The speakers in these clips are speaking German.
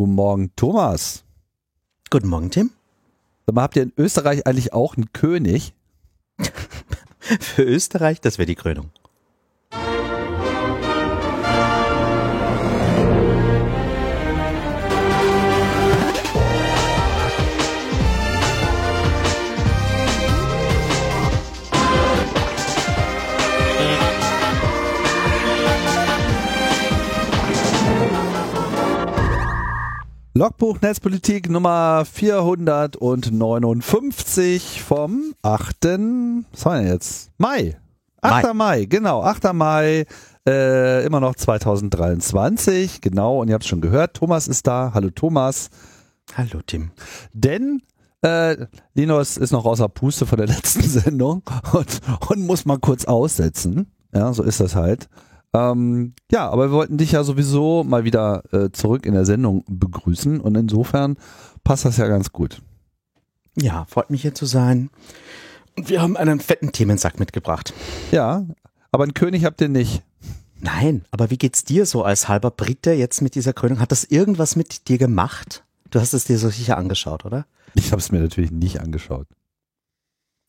Guten Morgen, Thomas. Guten Morgen, Tim. Sag mal, habt ihr in Österreich eigentlich auch einen König? Für Österreich, das wäre die Krönung. Logbuch Netzpolitik Nummer 459 vom 8. Was haben wir jetzt? Mai. 8. Mai, Mai genau. 8. Mai, äh, immer noch 2023, genau. Und ihr habt es schon gehört, Thomas ist da. Hallo Thomas. Hallo Tim. Denn äh, Linus ist noch außer Puste von der letzten Sendung und, und muss mal kurz aussetzen. Ja, so ist das halt. Ähm, ja, aber wir wollten dich ja sowieso mal wieder äh, zurück in der Sendung begrüßen und insofern passt das ja ganz gut. Ja, freut mich hier zu sein. Und wir haben einen fetten Themensack mitgebracht. Ja, aber einen König habt ihr nicht. Nein, aber wie geht's dir so als halber Brite jetzt mit dieser Krönung? Hat das irgendwas mit dir gemacht? Du hast es dir so sicher angeschaut, oder? Ich habe es mir natürlich nicht angeschaut.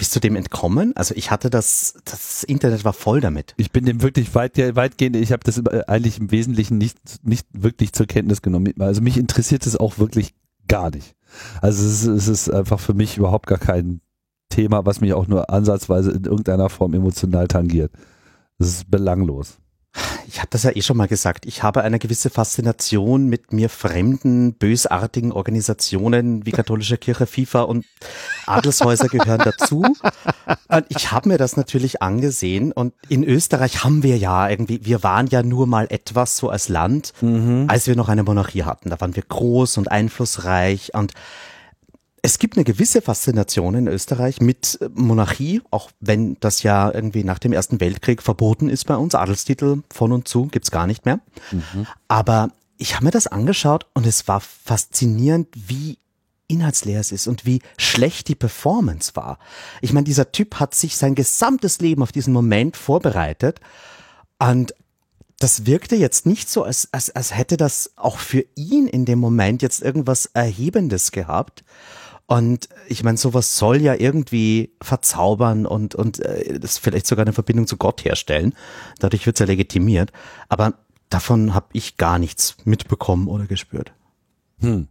Bist du dem entkommen? Also ich hatte das, das Internet war voll damit. Ich bin dem wirklich weit, weitgehend, ich habe das eigentlich im Wesentlichen nicht, nicht wirklich zur Kenntnis genommen. Also mich interessiert es auch wirklich gar nicht. Also es ist, es ist einfach für mich überhaupt gar kein Thema, was mich auch nur ansatzweise in irgendeiner Form emotional tangiert. Das ist belanglos ich habe das ja eh schon mal gesagt, ich habe eine gewisse Faszination mit mir fremden, bösartigen Organisationen wie katholische Kirche, FIFA und Adelshäuser gehören dazu. Und ich habe mir das natürlich angesehen und in Österreich haben wir ja irgendwie, wir waren ja nur mal etwas so als Land, mhm. als wir noch eine Monarchie hatten. Da waren wir groß und einflussreich und es gibt eine gewisse Faszination in Österreich mit Monarchie, auch wenn das ja irgendwie nach dem Ersten Weltkrieg verboten ist bei uns. Adelstitel von und zu gibt's gar nicht mehr. Mhm. Aber ich habe mir das angeschaut und es war faszinierend, wie inhaltsleer es ist und wie schlecht die Performance war. Ich meine, dieser Typ hat sich sein gesamtes Leben auf diesen Moment vorbereitet und das wirkte jetzt nicht so, als, als, als hätte das auch für ihn in dem Moment jetzt irgendwas Erhebendes gehabt. Und ich meine, sowas soll ja irgendwie verzaubern und, und äh, das vielleicht sogar eine Verbindung zu Gott herstellen. Dadurch wird es ja legitimiert. Aber davon habe ich gar nichts mitbekommen oder gespürt. Hm.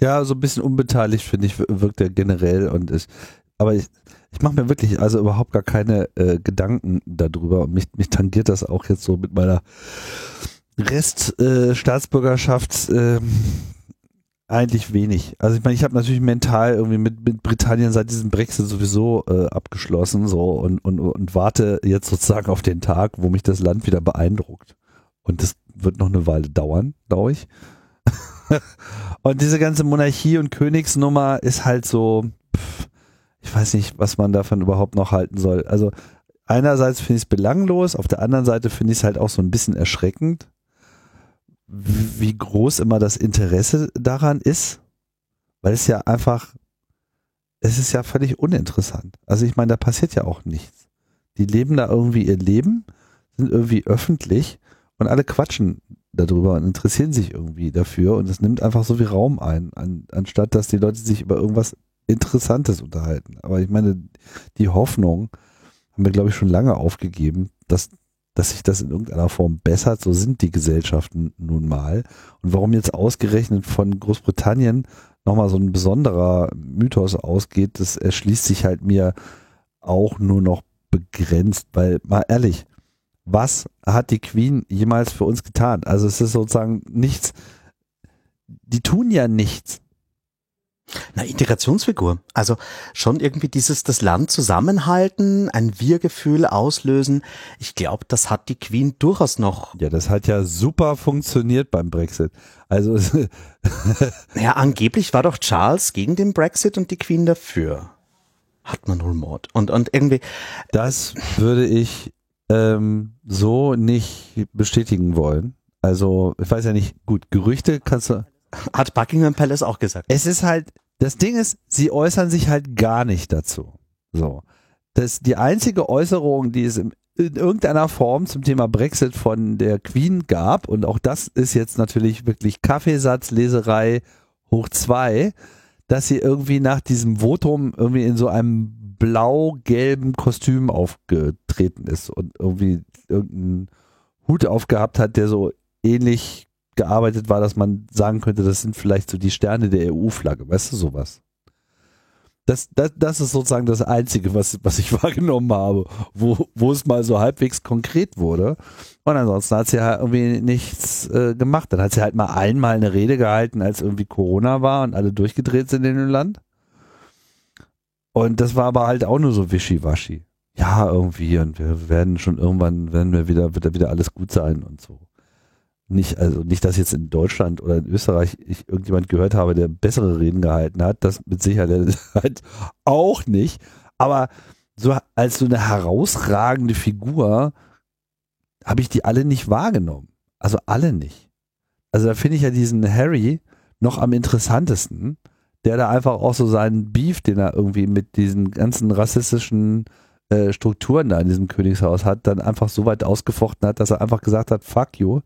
Ja, so ein bisschen unbeteiligt, finde ich, wirkt er generell und ist, aber ich, ich mache mir wirklich also überhaupt gar keine äh, Gedanken darüber. Mich, mich tangiert das auch jetzt so mit meiner Reststaatsbürgerschaft. Äh, äh, eigentlich wenig. Also ich meine, ich habe natürlich mental irgendwie mit, mit Britannien seit diesem Brexit sowieso äh, abgeschlossen so und, und, und warte jetzt sozusagen auf den Tag, wo mich das Land wieder beeindruckt. Und das wird noch eine Weile dauern, glaube ich. und diese ganze Monarchie und Königsnummer ist halt so, pff, ich weiß nicht, was man davon überhaupt noch halten soll. Also einerseits finde ich es belanglos, auf der anderen Seite finde ich es halt auch so ein bisschen erschreckend wie groß immer das Interesse daran ist, weil es ja einfach, es ist ja völlig uninteressant. Also ich meine, da passiert ja auch nichts. Die leben da irgendwie ihr Leben, sind irgendwie öffentlich und alle quatschen darüber und interessieren sich irgendwie dafür und es nimmt einfach so viel Raum ein, an, anstatt dass die Leute sich über irgendwas Interessantes unterhalten. Aber ich meine, die Hoffnung haben wir, glaube ich, schon lange aufgegeben, dass dass sich das in irgendeiner Form bessert. So sind die Gesellschaften nun mal. Und warum jetzt ausgerechnet von Großbritannien nochmal so ein besonderer Mythos ausgeht, das erschließt sich halt mir auch nur noch begrenzt, weil mal ehrlich, was hat die Queen jemals für uns getan? Also es ist sozusagen nichts, die tun ja nichts. Na, Integrationsfigur. Also schon irgendwie dieses, das Land zusammenhalten, ein Wir-Gefühl auslösen. Ich glaube, das hat die Queen durchaus noch. Ja, das hat ja super funktioniert beim Brexit. Also. ja, angeblich war doch Charles gegen den Brexit und die Queen dafür. Hat man wohl Mord. Und, und irgendwie. Das würde ich ähm, so nicht bestätigen wollen. Also, ich weiß ja nicht, gut, Gerüchte kannst du hat Buckingham Palace auch gesagt. Es ist halt, das Ding ist, sie äußern sich halt gar nicht dazu. So. Das, die einzige Äußerung, die es im in irgendeiner Form zum Thema Brexit von der Queen gab. Und auch das ist jetzt natürlich wirklich Kaffeesatzleserei hoch zwei, dass sie irgendwie nach diesem Votum irgendwie in so einem blau-gelben Kostüm aufgetreten ist und irgendwie irgendeinen Hut aufgehabt hat, der so ähnlich gearbeitet war, dass man sagen könnte, das sind vielleicht so die Sterne der EU-Flagge, weißt du sowas? Das, das, das ist sozusagen das Einzige, was, was ich wahrgenommen habe, wo, wo es mal so halbwegs konkret wurde. Und ansonsten hat sie halt irgendwie nichts äh, gemacht. Dann hat sie halt mal einmal eine Rede gehalten, als irgendwie Corona war und alle durchgedreht sind in dem Land. Und das war aber halt auch nur so wischiwaschi. Ja, irgendwie, und wir werden schon irgendwann, werden wir wieder, wird wieder alles gut sein und so nicht, also nicht, dass jetzt in Deutschland oder in Österreich ich irgendjemand gehört habe, der bessere Reden gehalten hat, das mit Sicherheit auch nicht. Aber so als so eine herausragende Figur habe ich die alle nicht wahrgenommen. Also alle nicht. Also da finde ich ja diesen Harry noch am interessantesten, der da einfach auch so seinen Beef, den er irgendwie mit diesen ganzen rassistischen äh, Strukturen da in diesem Königshaus hat, dann einfach so weit ausgefochten hat, dass er einfach gesagt hat, fuck you,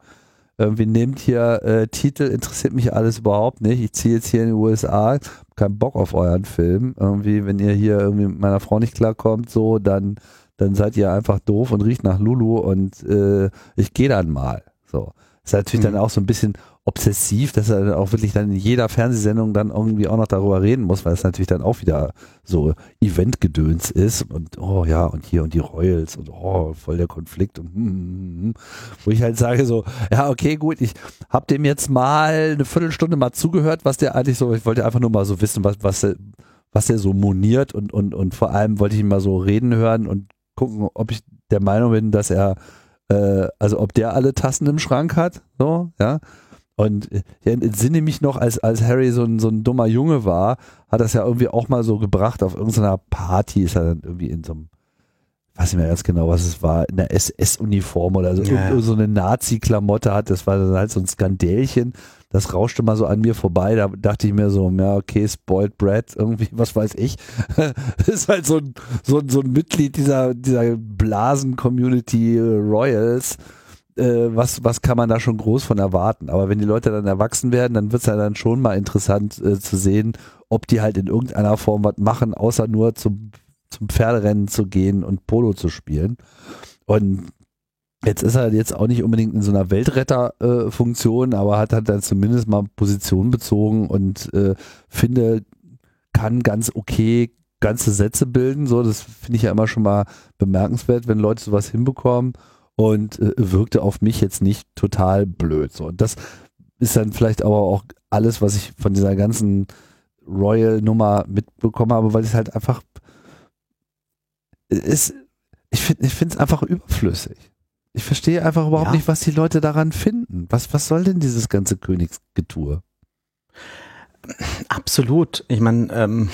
irgendwie nehmt hier äh, Titel, interessiert mich alles überhaupt nicht. Ich ziehe jetzt hier in die USA, keinen Bock auf euren Film. Irgendwie, wenn ihr hier irgendwie mit meiner Frau nicht klarkommt, so, dann, dann seid ihr einfach doof und riecht nach Lulu und äh, ich gehe dann mal. So. Ist natürlich mhm. dann auch so ein bisschen obsessiv, dass er dann auch wirklich dann in jeder Fernsehsendung dann irgendwie auch noch darüber reden muss, weil es natürlich dann auch wieder so Eventgedöns ist und oh ja und hier und die Royals und oh voll der Konflikt und hm, hm, hm, wo ich halt sage so ja okay gut ich habe dem jetzt mal eine Viertelstunde mal zugehört, was der eigentlich so ich wollte einfach nur mal so wissen was was er, was er so moniert und und und vor allem wollte ich ihn mal so reden hören und gucken, ob ich der Meinung bin, dass er äh, also ob der alle Tassen im Schrank hat so ja und ich entsinne mich noch, als, als Harry so ein, so ein dummer Junge war, hat das ja irgendwie auch mal so gebracht auf irgendeiner Party, ist er dann irgendwie in so einem, weiß nicht mehr ganz genau, was es war, in der SS-Uniform oder so, ja. so eine Nazi-Klamotte hat, das war dann halt so ein Skandälchen, das rauschte mal so an mir vorbei, da dachte ich mir so, ja, okay, spoiled Brad, irgendwie, was weiß ich, ist halt so ein, so, so ein Mitglied dieser, dieser Blasen-Community Royals, äh, was, was kann man da schon groß von erwarten. Aber wenn die Leute dann erwachsen werden, dann wird es ja dann schon mal interessant äh, zu sehen, ob die halt in irgendeiner Form was machen, außer nur zum, zum Pferderennen zu gehen und Polo zu spielen. Und Jetzt ist er jetzt auch nicht unbedingt in so einer Weltretterfunktion, äh, aber hat halt dann zumindest mal Position bezogen und äh, finde, kann ganz okay ganze Sätze bilden. So, das finde ich ja immer schon mal bemerkenswert, wenn Leute sowas hinbekommen und äh, wirkte auf mich jetzt nicht total blöd. So. Und das ist dann vielleicht aber auch alles, was ich von dieser ganzen Royal-Nummer mitbekommen habe, weil es halt einfach ist, ich finde ich finde es einfach überflüssig. Ich verstehe einfach überhaupt ja. nicht, was die Leute daran finden. Was, was soll denn dieses ganze Königsgetue? Absolut. Ich meine, ähm,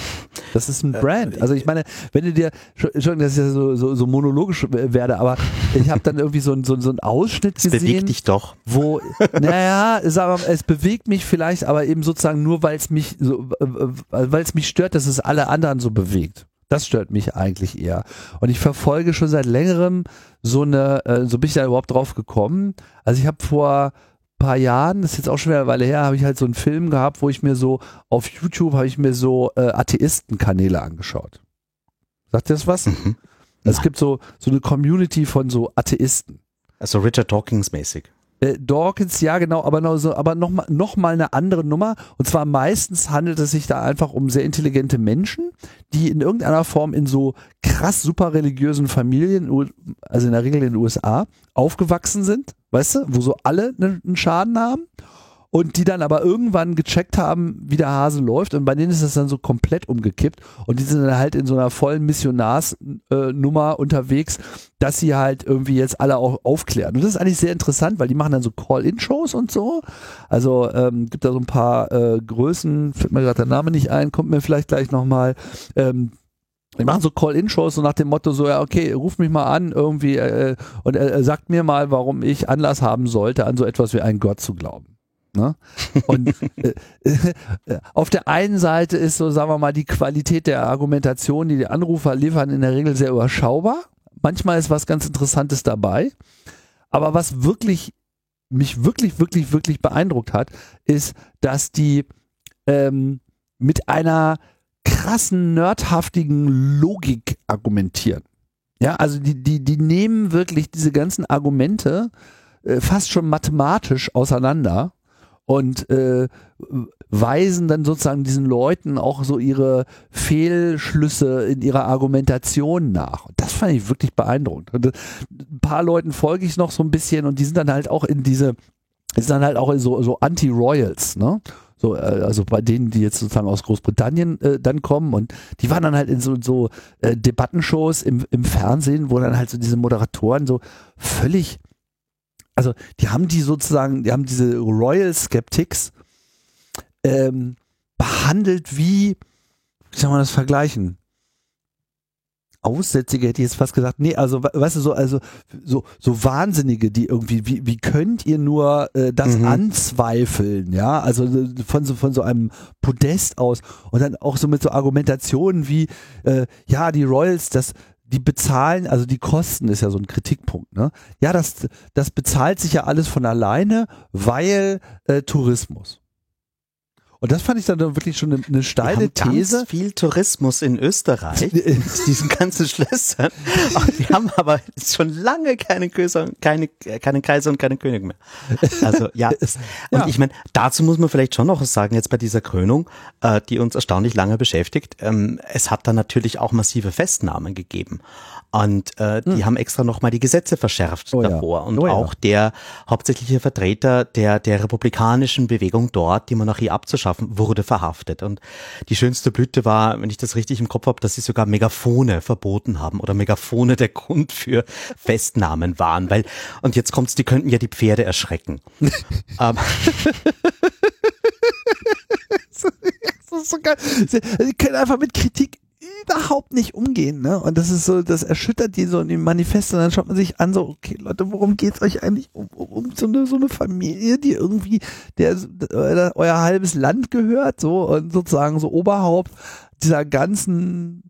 das ist ein äh, Brand. Also ich meine, wenn du dir, Entschuldigung, dass ich ja so, so, so monologisch werde, aber ich habe dann irgendwie so, ein, so, so einen Ausschnitt gesehen. Es bewegt dich doch. Wo, naja, es bewegt mich vielleicht, aber eben sozusagen nur, weil es mich so, weil es mich stört, dass es alle anderen so bewegt. Das stört mich eigentlich eher. Und ich verfolge schon seit längerem so eine, äh, so bin ich da überhaupt drauf gekommen. Also ich habe vor paar Jahren, das ist jetzt auch schon wieder eine Weile her, habe ich halt so einen Film gehabt, wo ich mir so auf YouTube habe ich mir so äh, Atheistenkanäle angeschaut. Sagt ihr das was? Mhm. Es gibt so, so eine Community von so Atheisten. Also Richard Dawkins mäßig. Äh, Dawkins, ja genau, aber noch, so, aber noch mal, noch mal eine andere Nummer. Und zwar meistens handelt es sich da einfach um sehr intelligente Menschen, die in irgendeiner Form in so krass super religiösen Familien, also in der Regel in den USA, aufgewachsen sind weißt du, wo so alle ne, einen Schaden haben und die dann aber irgendwann gecheckt haben, wie der Hase läuft und bei denen ist das dann so komplett umgekippt und die sind dann halt in so einer vollen Missionarsnummer unterwegs, dass sie halt irgendwie jetzt alle auch aufklären. Und das ist eigentlich sehr interessant, weil die machen dann so Call-In-Shows und so. Also ähm, gibt da so ein paar äh, Größen, fällt mir gerade der Name nicht ein, kommt mir vielleicht gleich nochmal. Ähm, die machen so Call-In-Shows so nach dem Motto so, ja, okay, ruf mich mal an irgendwie äh, und äh, sagt mir mal, warum ich Anlass haben sollte, an so etwas wie einen Gott zu glauben. Ne? Und äh, äh, auf der einen Seite ist so, sagen wir mal, die Qualität der Argumentation, die die Anrufer liefern, in der Regel sehr überschaubar. manchmal ist was ganz Interessantes dabei. Aber was wirklich mich wirklich, wirklich, wirklich beeindruckt hat, ist, dass die ähm, mit einer krassen, nerdhaftigen Logik argumentieren. Ja, also die, die, die nehmen wirklich diese ganzen Argumente äh, fast schon mathematisch auseinander und äh, weisen dann sozusagen diesen Leuten auch so ihre Fehlschlüsse in ihrer Argumentation nach. Und das fand ich wirklich beeindruckend. Und, äh, ein paar Leuten folge ich noch so ein bisschen und die sind dann halt auch in diese, sind dann halt auch so, so Anti-Royals, ne? So, äh, also bei denen, die jetzt sozusagen aus Großbritannien äh, dann kommen und die waren dann halt in so, so äh, Debattenshows im, im Fernsehen, wo dann halt so diese Moderatoren so völlig also die haben die sozusagen, die haben diese Royal Skeptics ähm, behandelt wie, wie soll man das vergleichen? Aussätzige hätte ich jetzt fast gesagt. Nee, also weißt du, so, also so, so Wahnsinnige, die irgendwie, wie, wie könnt ihr nur äh, das mhm. anzweifeln, ja? Also von so, von so einem Podest aus und dann auch so mit so Argumentationen wie, äh, ja, die Royals, das, die bezahlen, also die Kosten ist ja so ein Kritikpunkt, ne? Ja, das, das bezahlt sich ja alles von alleine, weil äh, Tourismus. Und das fand ich dann wirklich schon eine, eine steile wir haben These. Ganz viel Tourismus in Österreich, in diesen ganzen Schlössern. wir haben aber schon lange keine Kaiser, keine, keine Kaiser und keine König mehr. Also ja. Und ja. ich meine, dazu muss man vielleicht schon noch sagen, jetzt bei dieser Krönung, äh, die uns erstaunlich lange beschäftigt. Ähm, es hat da natürlich auch massive Festnahmen gegeben. Und äh, die hm. haben extra nochmal die Gesetze verschärft oh, davor. Ja. Und oh, auch ja. der hauptsächliche Vertreter der, der republikanischen Bewegung dort, die Monarchie abzuschaffen, wurde verhaftet. Und die schönste Blüte war, wenn ich das richtig im Kopf habe, dass sie sogar Megafone verboten haben oder Megafone der Grund für Festnahmen waren. Weil, und jetzt kommt's, die könnten ja die Pferde erschrecken. ähm, so geil. Sie können einfach mit Kritik überhaupt nicht umgehen, ne? Und das ist so, das erschüttert die so in den Manifesten. Dann schaut man sich an, so, okay, Leute, worum geht's euch eigentlich um, um so eine, so eine Familie, die irgendwie der, der, euer halbes Land gehört, so und sozusagen so Oberhaupt dieser ganzen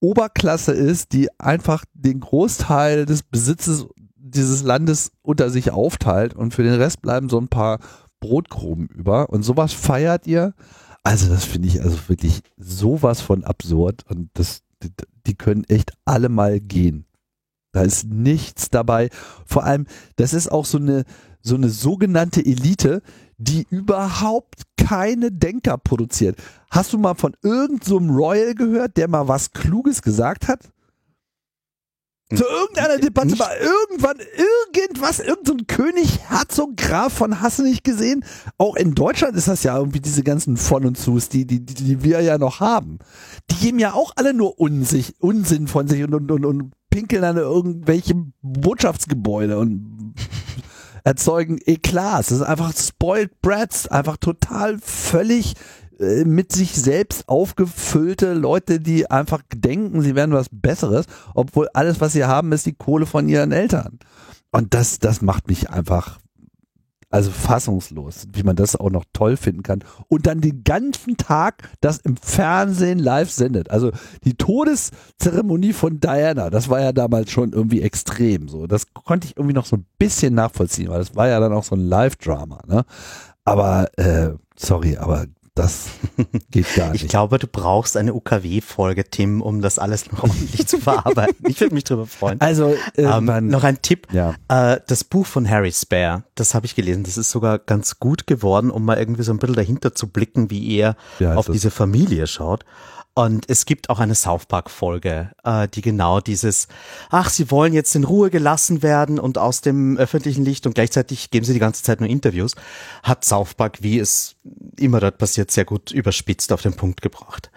Oberklasse ist, die einfach den Großteil des Besitzes dieses Landes unter sich aufteilt und für den Rest bleiben so ein paar Brotkrumen über. Und sowas feiert ihr. Also das finde ich also wirklich sowas von absurd und das, die, die können echt alle mal gehen. Da ist nichts dabei. Vor allem, das ist auch so eine, so eine sogenannte Elite, die überhaupt keine Denker produziert. Hast du mal von irgendeinem so Royal gehört, der mal was Kluges gesagt hat? Zu irgendeiner Debatte nicht. war irgendwann irgendwas, irgendein so König, Herzog, Graf von Hasse nicht gesehen. Auch in Deutschland ist das ja irgendwie diese ganzen von und zus, die, die, die, wir ja noch haben. Die geben ja auch alle nur Unsich, Unsinn von sich und, und, und, und pinkeln an irgendwelche Botschaftsgebäude und erzeugen Eklats. Das ist einfach spoiled brats, einfach total völlig mit sich selbst aufgefüllte Leute, die einfach denken, sie wären was Besseres, obwohl alles, was sie haben, ist die Kohle von ihren Eltern. Und das, das macht mich einfach also fassungslos, wie man das auch noch toll finden kann. Und dann den ganzen Tag das im Fernsehen live sendet. Also die Todeszeremonie von Diana, das war ja damals schon irgendwie extrem. So, das konnte ich irgendwie noch so ein bisschen nachvollziehen, weil das war ja dann auch so ein Live-Drama. Ne? Aber äh, sorry, aber das geht gar nicht. Ich glaube, du brauchst eine UKW-Folge, Tim, um das alles noch ordentlich zu verarbeiten. Ich würde mich drüber freuen. Also äh, ähm, noch ein Tipp. Ja. Äh, das Buch von Harry Spare, das habe ich gelesen. Das ist sogar ganz gut geworden, um mal irgendwie so ein bisschen dahinter zu blicken, wie er ja, auf diese Familie schaut. Und es gibt auch eine South Park Folge, äh, die genau dieses, ach, sie wollen jetzt in Ruhe gelassen werden und aus dem öffentlichen Licht und gleichzeitig geben sie die ganze Zeit nur Interviews, hat South Park, wie es immer dort passiert, sehr gut überspitzt auf den Punkt gebracht.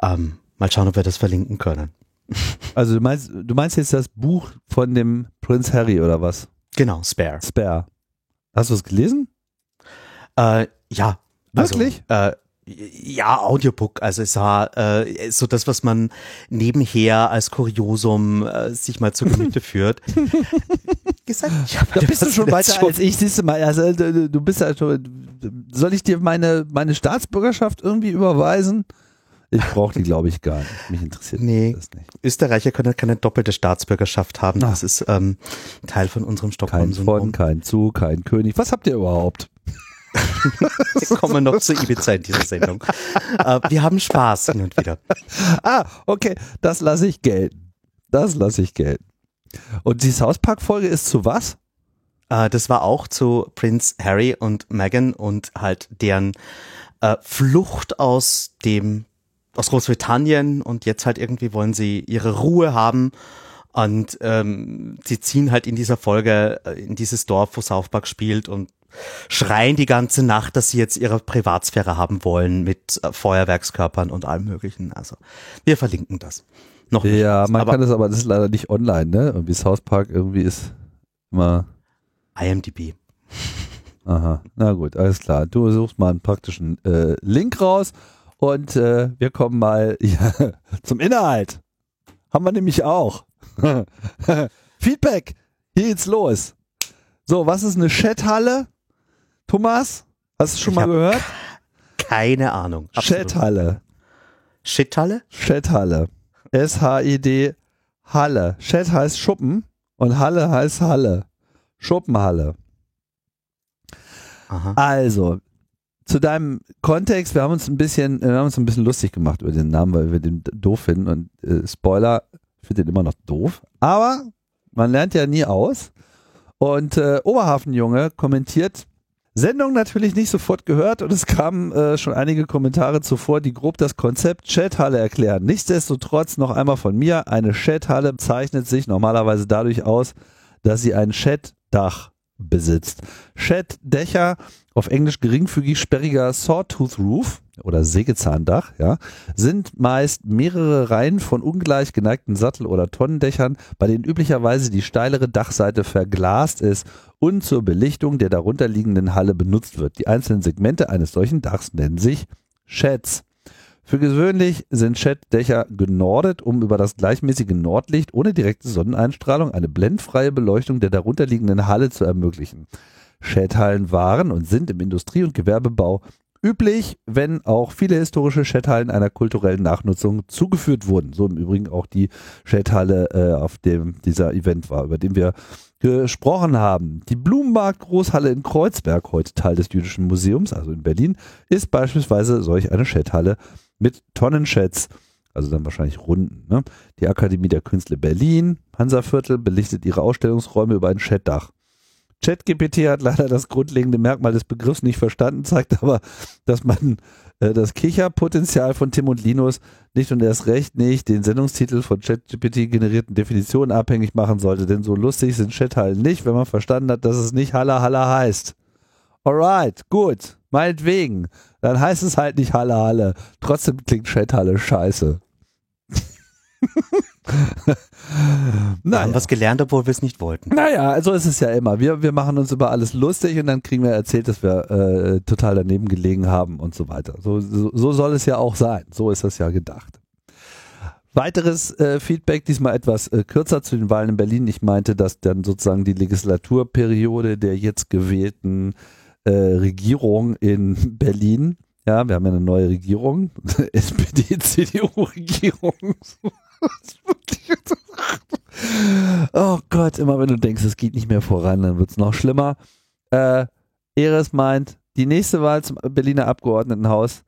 Ähm, mal schauen, ob wir das verlinken können. Also du meinst, du meinst jetzt das Buch von dem Prinz Harry oder was? Genau, Spare. Spare. Hast du es gelesen? Äh, ja. Also, Wirklich? Also, äh, ja, Audiobook, also es war äh, so das, was man nebenher als Kuriosum äh, sich mal zu Gemüte führt. Gesagt, da bist du schon weiter schon als ich, siehst du mal, also du bist ja schon, soll ich dir meine, meine Staatsbürgerschaft irgendwie überweisen? Ich brauche die, glaube ich, gar nicht. Mich interessiert Nee. das nicht. Österreicher können keine doppelte Staatsbürgerschaft haben. Das ist ähm, Teil von unserem Kein Stockholm-Syndrom. von, kein zu, kein König. Was habt ihr überhaupt? Wir kommen noch zu Ibiza in dieser Sendung. äh, wir haben Spaß hin und wieder. Ah, okay, das lasse ich gelten. Das lasse ich gelten. Und die South Park Folge ist zu was? Äh, das war auch zu Prince Harry und Meghan und halt deren äh, Flucht aus dem aus Großbritannien und jetzt halt irgendwie wollen sie ihre Ruhe haben und ähm, sie ziehen halt in dieser Folge in dieses Dorf, wo South Park spielt und schreien die ganze Nacht, dass sie jetzt ihre Privatsphäre haben wollen mit äh, Feuerwerkskörpern und allem möglichen. Also wir verlinken das. Noch nicht Ja, man aber kann das aber, das ist leider nicht online, ne? Irgendwie South Park irgendwie ist immer, IMDb. aha, na gut, alles klar. Du suchst mal einen praktischen äh, Link raus und äh, wir kommen mal ja, zum Inhalt. Haben wir nämlich auch. Feedback, hier geht's los. So, was ist eine Chathalle? Thomas, hast du schon Ich mal gehört? Keine Ahnung. Absolut. Chathalle. Shithalle? Chathalle. S-H-I-D Halle. Chat heißt Schuppen und Halle heißt Halle. Schuppenhalle. Aha. Also, zu deinem Kontext, wir haben uns ein bisschen, wir haben uns ein bisschen lustig gemacht über den Namen, weil wir den doof finden und äh, Spoiler, ich finde den immer noch doof. Aber man lernt ja nie aus. Und äh, Oberhafenjunge kommentiert, Sendung natürlich nicht sofort gehört und es kamen äh, schon einige Kommentare zuvor, die grob das Konzept Chathalle erklären. Nichtsdestotrotz noch einmal von mir, eine Chathalle zeichnet sich normalerweise dadurch aus, dass sie ein Chatdach besitzt. Chatdächer, auf Englisch geringfügig sperriger Sawtooth Roof oder Sägezahndach, ja, sind meist mehrere Reihen von ungleich geneigten Sattel- oder Tonnendächern, bei denen üblicherweise die steilere Dachseite verglast ist und zur Belichtung der darunterliegenden Halle benutzt wird. Die einzelnen Segmente eines solchen Dachs nennen sich Sheds. Für gewöhnlich sind Shed-Dächer genordet, um über das gleichmäßige Nordlicht ohne direkte Sonneneinstrahlung eine blendfreie Beleuchtung der darunterliegenden Halle zu ermöglichen. Shed-Hallen waren und sind im Industrie- und Gewerbebau üblich, wenn auch viele historische Shed-Hallen einer kulturellen Nachnutzung zugeführt wurden. So im Übrigen auch die Shed-Halle, äh, auf dem dieser Event war, über den wir gesprochen haben. Die Blumenmarkt-Großhalle in Kreuzberg, heute Teil des Jüdischen Museums, also in Berlin, ist beispielsweise solch eine Shed-Halle mit Tonnenschätz, also dann wahrscheinlich Runden. Ne? Die Akademie der Künste Berlin, Hansaviertel, belichtet ihre Ausstellungsräume über ein Chatdach. ChatGPT hat leider das grundlegende Merkmal des Begriffs nicht verstanden, zeigt aber, dass man äh, das Kicherpotenzial von Tim und Linus nicht und erst recht nicht den Sendungstitel von ChatGPT generierten Definitionen abhängig machen sollte, denn so lustig sind Chathallen nicht, wenn man verstanden hat, dass es nicht Halla Halla heißt. Alright, gut, meinetwegen. Dann heißt es halt nicht Halle Halle. Trotzdem klingt Chathalle scheiße. Wir naja. haben was gelernt, obwohl wir es nicht wollten. Naja, also ist es ja immer. Wir, wir machen uns über alles lustig und dann kriegen wir erzählt, dass wir äh, total daneben gelegen haben und so weiter. So, so, so soll es ja auch sein. So ist das ja gedacht. Weiteres äh, Feedback, diesmal etwas äh, kürzer zu den Wahlen in Berlin. Ich meinte, dass dann sozusagen die Legislaturperiode der jetzt gewählten äh, Regierung in Berlin, ja, wir haben ja eine neue Regierung, SPD-CDU-Regierung. oh Gott, immer wenn du denkst, es geht nicht mehr voran, dann wird es noch schlimmer. Äh, Eres meint, die nächste Wahl zum Berliner Abgeordnetenhaus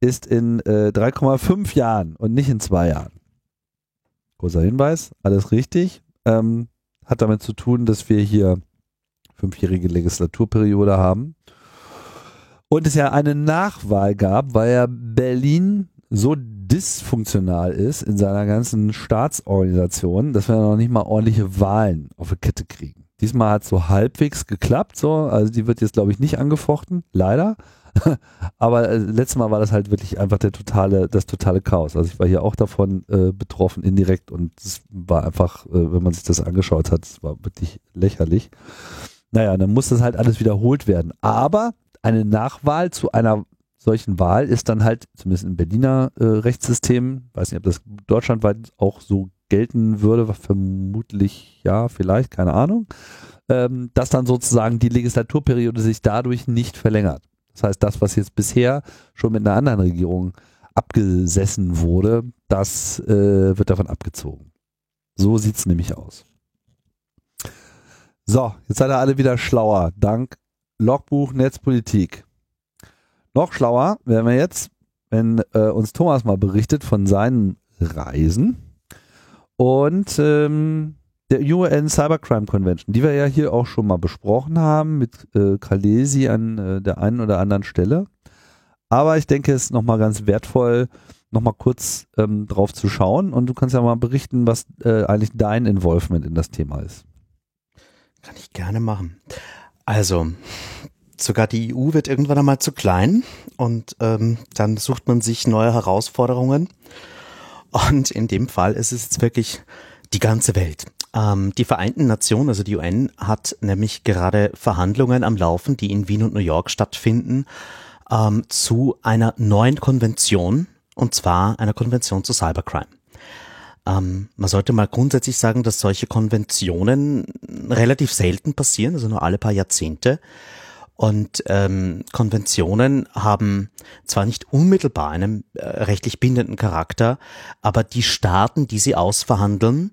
ist in äh, 3,5 Jahren und nicht in zwei Jahren. Großer Hinweis, alles richtig. Ähm, hat damit zu tun, dass wir hier fünfjährige Legislaturperiode haben und es ja eine Nachwahl gab, weil ja Berlin so dysfunktional ist in seiner ganzen Staatsorganisation, dass wir noch nicht mal ordentliche Wahlen auf die Kette kriegen. Diesmal hat es so halbwegs geklappt, so, also die wird jetzt glaube ich nicht angefochten, leider. Aber äh, letztes Mal war das halt wirklich einfach der totale, das totale Chaos. Also ich war hier auch davon äh, betroffen, indirekt, und es war einfach, äh, wenn man sich das angeschaut hat, es war wirklich lächerlich. Naja, dann muss das halt alles wiederholt werden. Aber eine Nachwahl zu einer solchen Wahl ist dann halt, zumindest im Berliner äh, Rechtssystem, weiß nicht, ob das deutschlandweit auch so gelten würde, vermutlich ja, vielleicht, keine Ahnung, ähm, dass dann sozusagen die Legislaturperiode sich dadurch nicht verlängert. Das heißt, das, was jetzt bisher schon mit einer anderen Regierung abgesessen wurde, das äh, wird davon abgezogen. So sieht es nämlich aus. So, jetzt seid ihr alle wieder schlauer. Dank Logbuch Netzpolitik. Noch schlauer werden wir jetzt, wenn äh, uns Thomas mal berichtet von seinen Reisen und ähm, der UN Cybercrime Convention, die wir ja hier auch schon mal besprochen haben mit äh, Kalesi an äh, der einen oder anderen Stelle. Aber ich denke, es ist nochmal ganz wertvoll, nochmal kurz ähm, drauf zu schauen und du kannst ja mal berichten, was äh, eigentlich dein Involvement in das Thema ist. Kann ich gerne machen. Also, sogar die EU wird irgendwann einmal zu klein und ähm, dann sucht man sich neue Herausforderungen. Und in dem Fall ist es jetzt wirklich die ganze Welt. Ähm, die Vereinten Nationen, also die UN, hat nämlich gerade Verhandlungen am Laufen, die in Wien und New York stattfinden, ähm, zu einer neuen Konvention, und zwar einer Konvention zu Cybercrime. Ähm, man sollte mal grundsätzlich sagen, dass solche Konventionen relativ selten passieren, also nur alle paar Jahrzehnte. Und ähm, Konventionen haben zwar nicht unmittelbar einen äh, rechtlich bindenden Charakter, aber die Staaten, die sie ausverhandeln,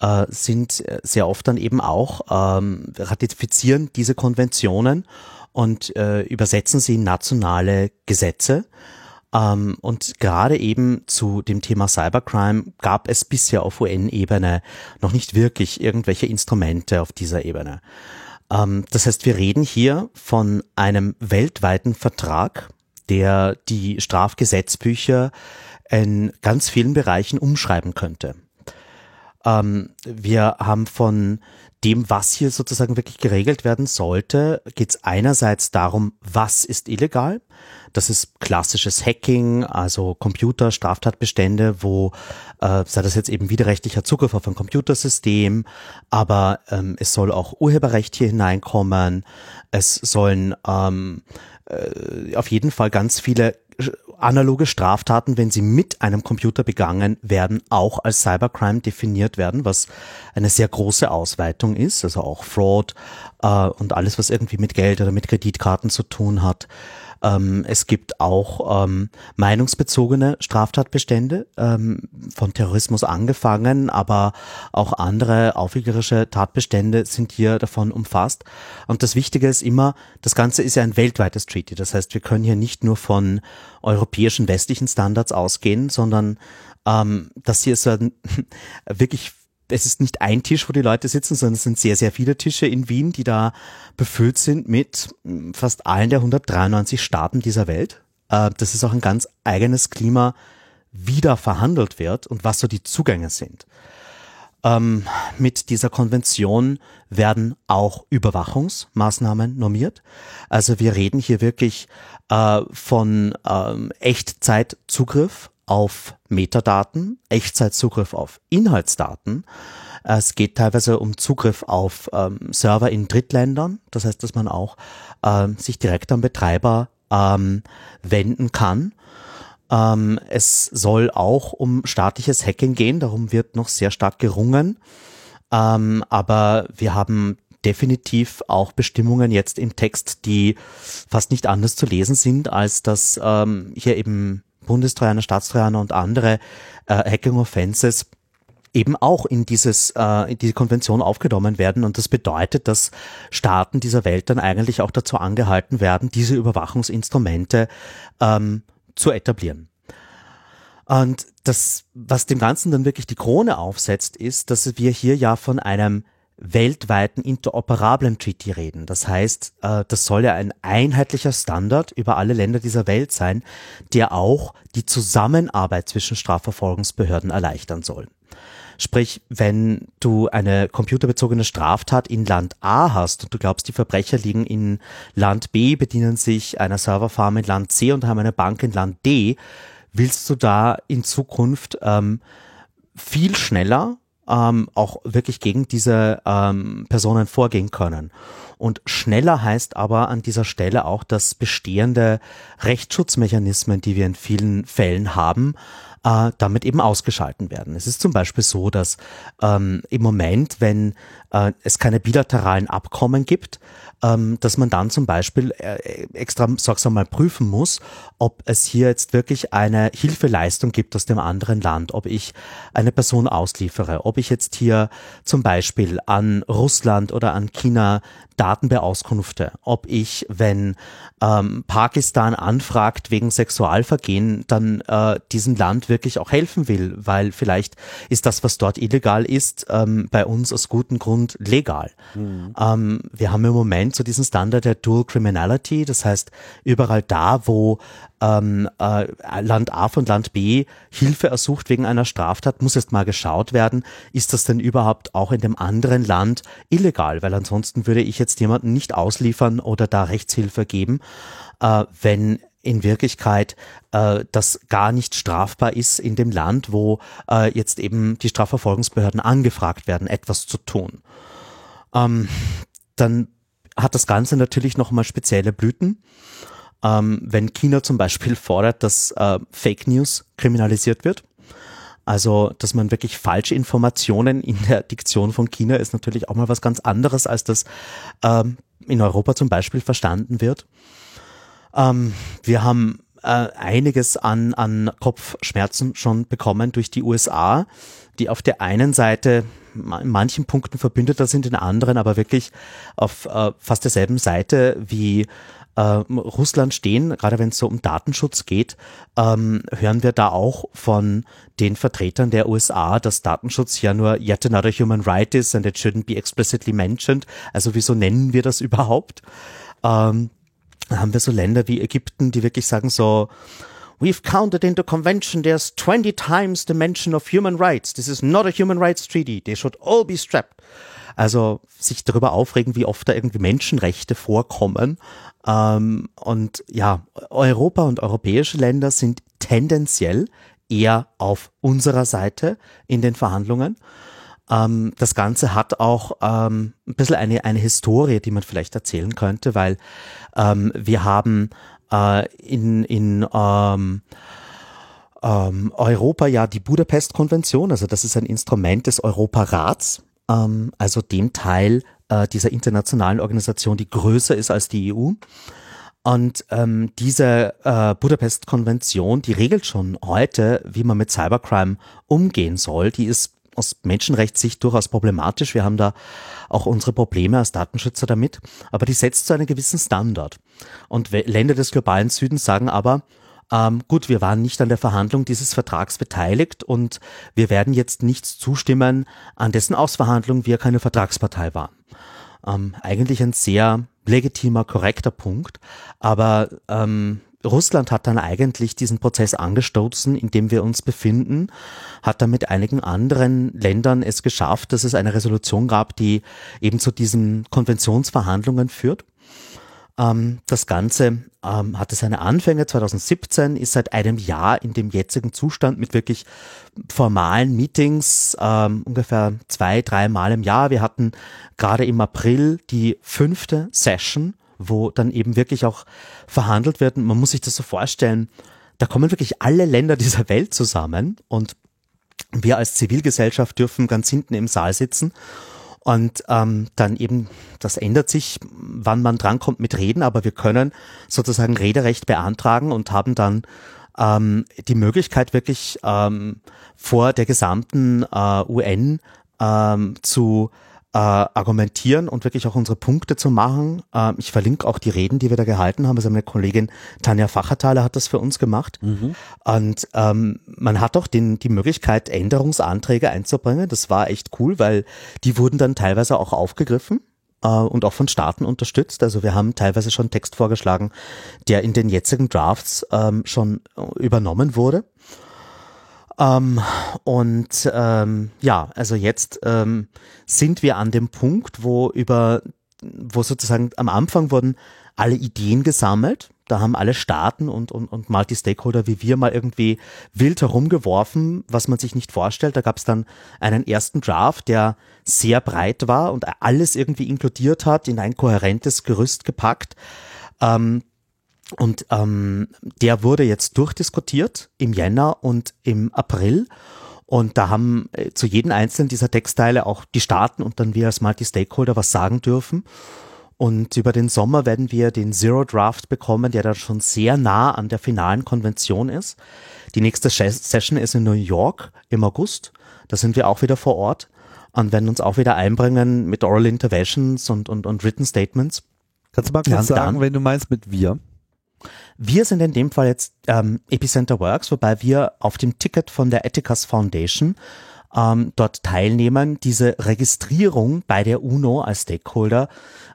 äh, sind sehr oft dann eben auch ähm, ratifizieren diese Konventionen und äh, übersetzen sie in nationale Gesetze. Ähm, und gerade eben zu dem Thema Cybercrime gab es bisher auf UN-Ebene noch nicht wirklich irgendwelche Instrumente auf dieser Ebene. Ähm, das heißt, wir reden hier von einem weltweiten Vertrag, der die Strafgesetzbücher in ganz vielen Bereichen umschreiben könnte. Ähm, wir haben von dem, was hier sozusagen wirklich geregelt werden sollte, geht es einerseits darum, was ist illegal. Das ist klassisches Hacking, also Computer, Straftatbestände, wo äh, sei das jetzt eben widerrechtlicher Zugriff auf ein Computersystem, aber ähm, es soll auch Urheberrecht hier hineinkommen. Es sollen ähm, äh, auf jeden Fall ganz viele analoge Straftaten, wenn sie mit einem Computer begangen werden, auch als Cybercrime definiert werden, was eine sehr große Ausweitung ist, also auch Fraud äh, und alles, was irgendwie mit Geld oder mit Kreditkarten zu tun hat. Ähm, es gibt auch ähm, meinungsbezogene Straftatbestände, ähm, von Terrorismus angefangen, aber auch andere aufwiegerische Tatbestände sind hier davon umfasst. Und das Wichtige ist immer, das Ganze ist ja ein weltweites Treaty. Das heißt, wir können hier nicht nur von europäischen westlichen Standards ausgehen, sondern ähm, das hier ist ein wirklich es ist nicht ein Tisch, wo die Leute sitzen, sondern es sind sehr, sehr viele Tische in Wien, die da befüllt sind mit hm, fast allen der 193 Staaten dieser Welt. Äh, das ist auch ein ganz eigenes Klima, wie da verhandelt wird und was so die Zugänge sind. Ähm, mit dieser Konvention werden auch Überwachungsmaßnahmen normiert. Also wir reden hier wirklich äh, von ähm, Echtzeitzugriff auf Metadaten, Echtzeitzugriff auf Inhaltsdaten. Es geht teilweise um Zugriff auf ähm, Server in Drittländern. Das heißt, dass man auch ähm, sich direkt am Betreiber ähm, wenden kann. Ähm, es soll auch um staatliches Hacking gehen. Darum wird noch sehr stark gerungen. Ähm, aber wir haben definitiv auch Bestimmungen jetzt im Text, die fast nicht anders zu lesen sind, als dass ähm, hier eben Bundestrojaner, Staatstrojaner und andere äh, Hacking Offenses eben auch in dieses äh, in diese Konvention aufgenommen werden und das bedeutet, dass Staaten dieser Welt dann eigentlich auch dazu angehalten werden, diese Überwachungsinstrumente ähm, zu etablieren. Und das, was dem Ganzen dann wirklich die Krone aufsetzt, ist, dass wir hier ja von einem weltweiten interoperablen Treaty reden. Das heißt, äh, das soll ja ein einheitlicher Standard über alle Länder dieser Welt sein, der auch die Zusammenarbeit zwischen Strafverfolgungsbehörden erleichtern soll. Sprich, wenn du eine computerbezogene Straftat in Land A hast und du glaubst, die Verbrecher liegen in Land B, bedienen sich einer Serverfarm in Land C und haben eine Bank in Land D, willst du da in Zukunft ähm, viel schneller ähm, auch wirklich gegen diese ähm, Personen vorgehen können. Und schneller heißt aber an dieser Stelle auch, dass bestehende Rechtsschutzmechanismen, die wir in vielen Fällen haben, äh, damit eben ausgeschalten werden. Es ist zum Beispiel so, dass ähm, im Moment, wenn äh, es keine bilateralen Abkommen gibt, ähm, dass man dann zum Beispiel äh, extra, sag's mal, prüfen muss, ob es hier jetzt wirklich eine Hilfeleistung gibt aus dem anderen Land, ob ich eine Person ausliefere, ob ich jetzt hier zum Beispiel an Russland oder an China Daten beauskunfte, ob ich, wenn ähm, Pakistan anfragt wegen Sexualvergehen, dann äh, diesem Land wirklich auch helfen will, weil vielleicht ist das, was dort illegal ist, ähm, bei uns aus gutem Grund legal. Mhm. Ähm, wir haben im Moment so diesen Standard der Dual Criminality, das heißt überall da, wo ähm, äh, Land A von Land B Hilfe ersucht wegen einer Straftat, muss erst mal geschaut werden, ist das denn überhaupt auch in dem anderen Land illegal? Weil ansonsten würde ich jetzt jemanden nicht ausliefern oder da Rechtshilfe geben, äh, wenn in Wirklichkeit äh, das gar nicht strafbar ist in dem Land, wo äh, jetzt eben die Strafverfolgungsbehörden angefragt werden, etwas zu tun. Ähm, dann hat das Ganze natürlich nochmal spezielle Blüten ähm, wenn China zum Beispiel fordert, dass äh, Fake News kriminalisiert wird. Also, dass man wirklich falsche Informationen in der Diktion von China ist natürlich auch mal was ganz anderes, als das ähm, in Europa zum Beispiel verstanden wird. Ähm, wir haben äh, einiges an, an Kopfschmerzen schon bekommen durch die USA, die auf der einen Seite in manchen Punkten Verbündeter sind, in anderen aber wirklich auf äh, fast derselben Seite wie äh, Russland stehen, gerade wenn es so um Datenschutz geht, ähm, hören wir da auch von den Vertretern der USA, dass Datenschutz ja nur yet another human right is and it shouldn't be explicitly mentioned. Also wieso nennen wir das überhaupt? Ähm, haben wir so Länder wie Ägypten, die wirklich sagen so, We've counted into convention there's 20 times the mention of human rights. This is not a human rights treaty. They should all be strapped. Also sich darüber aufregen, wie oft da irgendwie Menschenrechte vorkommen. Ähm, und ja, Europa und europäische Länder sind tendenziell eher auf unserer Seite in den Verhandlungen. Ähm, das Ganze hat auch ähm, ein bisschen eine, eine Historie, die man vielleicht erzählen könnte, weil ähm, wir haben äh, in, in ähm, ähm, Europa ja die Budapest-Konvention, also das ist ein Instrument des Europarats, ähm, also dem Teil äh, dieser internationalen Organisation, die größer ist als die EU. Und ähm, diese äh, Budapest-Konvention, die regelt schon heute, wie man mit Cybercrime umgehen soll. Die ist aus Menschenrechtssicht durchaus problematisch. Wir haben da auch unsere Probleme als Datenschützer damit. Aber die setzt so einen gewissen Standard. Und Länder des globalen Südens sagen aber, ähm, gut, wir waren nicht an der Verhandlung dieses Vertrags beteiligt und wir werden jetzt nichts zustimmen, an dessen Ausverhandlung wir keine Vertragspartei waren. Ähm, eigentlich ein sehr legitimer, korrekter Punkt, aber ähm, Russland hat dann eigentlich diesen Prozess angestoßen, in dem wir uns befinden, hat dann mit einigen anderen Ländern es geschafft, dass es eine Resolution gab, die eben zu diesen Konventionsverhandlungen führt. Ähm, das Ganze ähm, hatte seine Anfänge 2017, ist seit einem Jahr in dem jetzigen Zustand mit wirklich formalen Meetings, ähm, ungefähr zwei, drei Mal im Jahr. Wir hatten gerade im April die fünfte Session, wo dann eben wirklich auch verhandelt wird. Man muss sich das so vorstellen, da kommen wirklich alle Länder dieser Welt zusammen und wir als Zivilgesellschaft dürfen ganz hinten im Saal sitzen und ähm, dann eben, das ändert sich, wann man drankommt mit Reden, aber wir können sozusagen Rederecht beantragen und haben dann ähm, die Möglichkeit wirklich ähm, vor der gesamten äh, UN ähm, zu äh, argumentieren und wirklich auch unsere Punkte zu machen. Äh, ich verlinke auch die Reden, die wir da gehalten haben. Also meine Kollegin Tanja Facherthaler hat das für uns gemacht. Mhm. Und ähm, man hat auch den, die Möglichkeit, Änderungsanträge einzubringen. Das war echt cool, weil die wurden dann teilweise auch aufgegriffen äh, und auch von Staaten unterstützt. Also wir haben teilweise schon Text vorgeschlagen, der in den jetzigen Drafts ähm, schon übernommen wurde. Ähm, und ähm, ja, also jetzt ähm, sind wir an dem Punkt, wo über, wo sozusagen am Anfang wurden alle Ideen gesammelt. Da haben alle Staaten und, und, und Multi-Stakeholder wie wir mal irgendwie wild herumgeworfen, was man sich nicht vorstellt. Da gab es dann einen ersten Draft, der sehr breit war und alles irgendwie inkludiert hat, in ein kohärentes Gerüst gepackt. Ähm, und ähm, der wurde jetzt durchdiskutiert im Jänner und im April. Und da haben äh, zu jedem einzelnen dieser Textteile auch die Staaten und dann wir als Multi-Stakeholder was sagen dürfen. Und über den Sommer werden wir den Zero Draft bekommen, der dann schon sehr nah an der finalen Konvention ist. Die nächste Session ist in New York im August. Da sind wir auch wieder vor Ort und werden uns auch wieder einbringen mit Oral Interventions und, und, und Written Statements. Kannst du mal kurz sagen, dann, wenn du meinst mit wir? Wir sind in dem Fall jetzt ähm, Epicenter Works, wobei wir auf dem Ticket von der Ethicas Foundation ähm, dort teilnehmen. Diese Registrierung bei der UNO als Stakeholder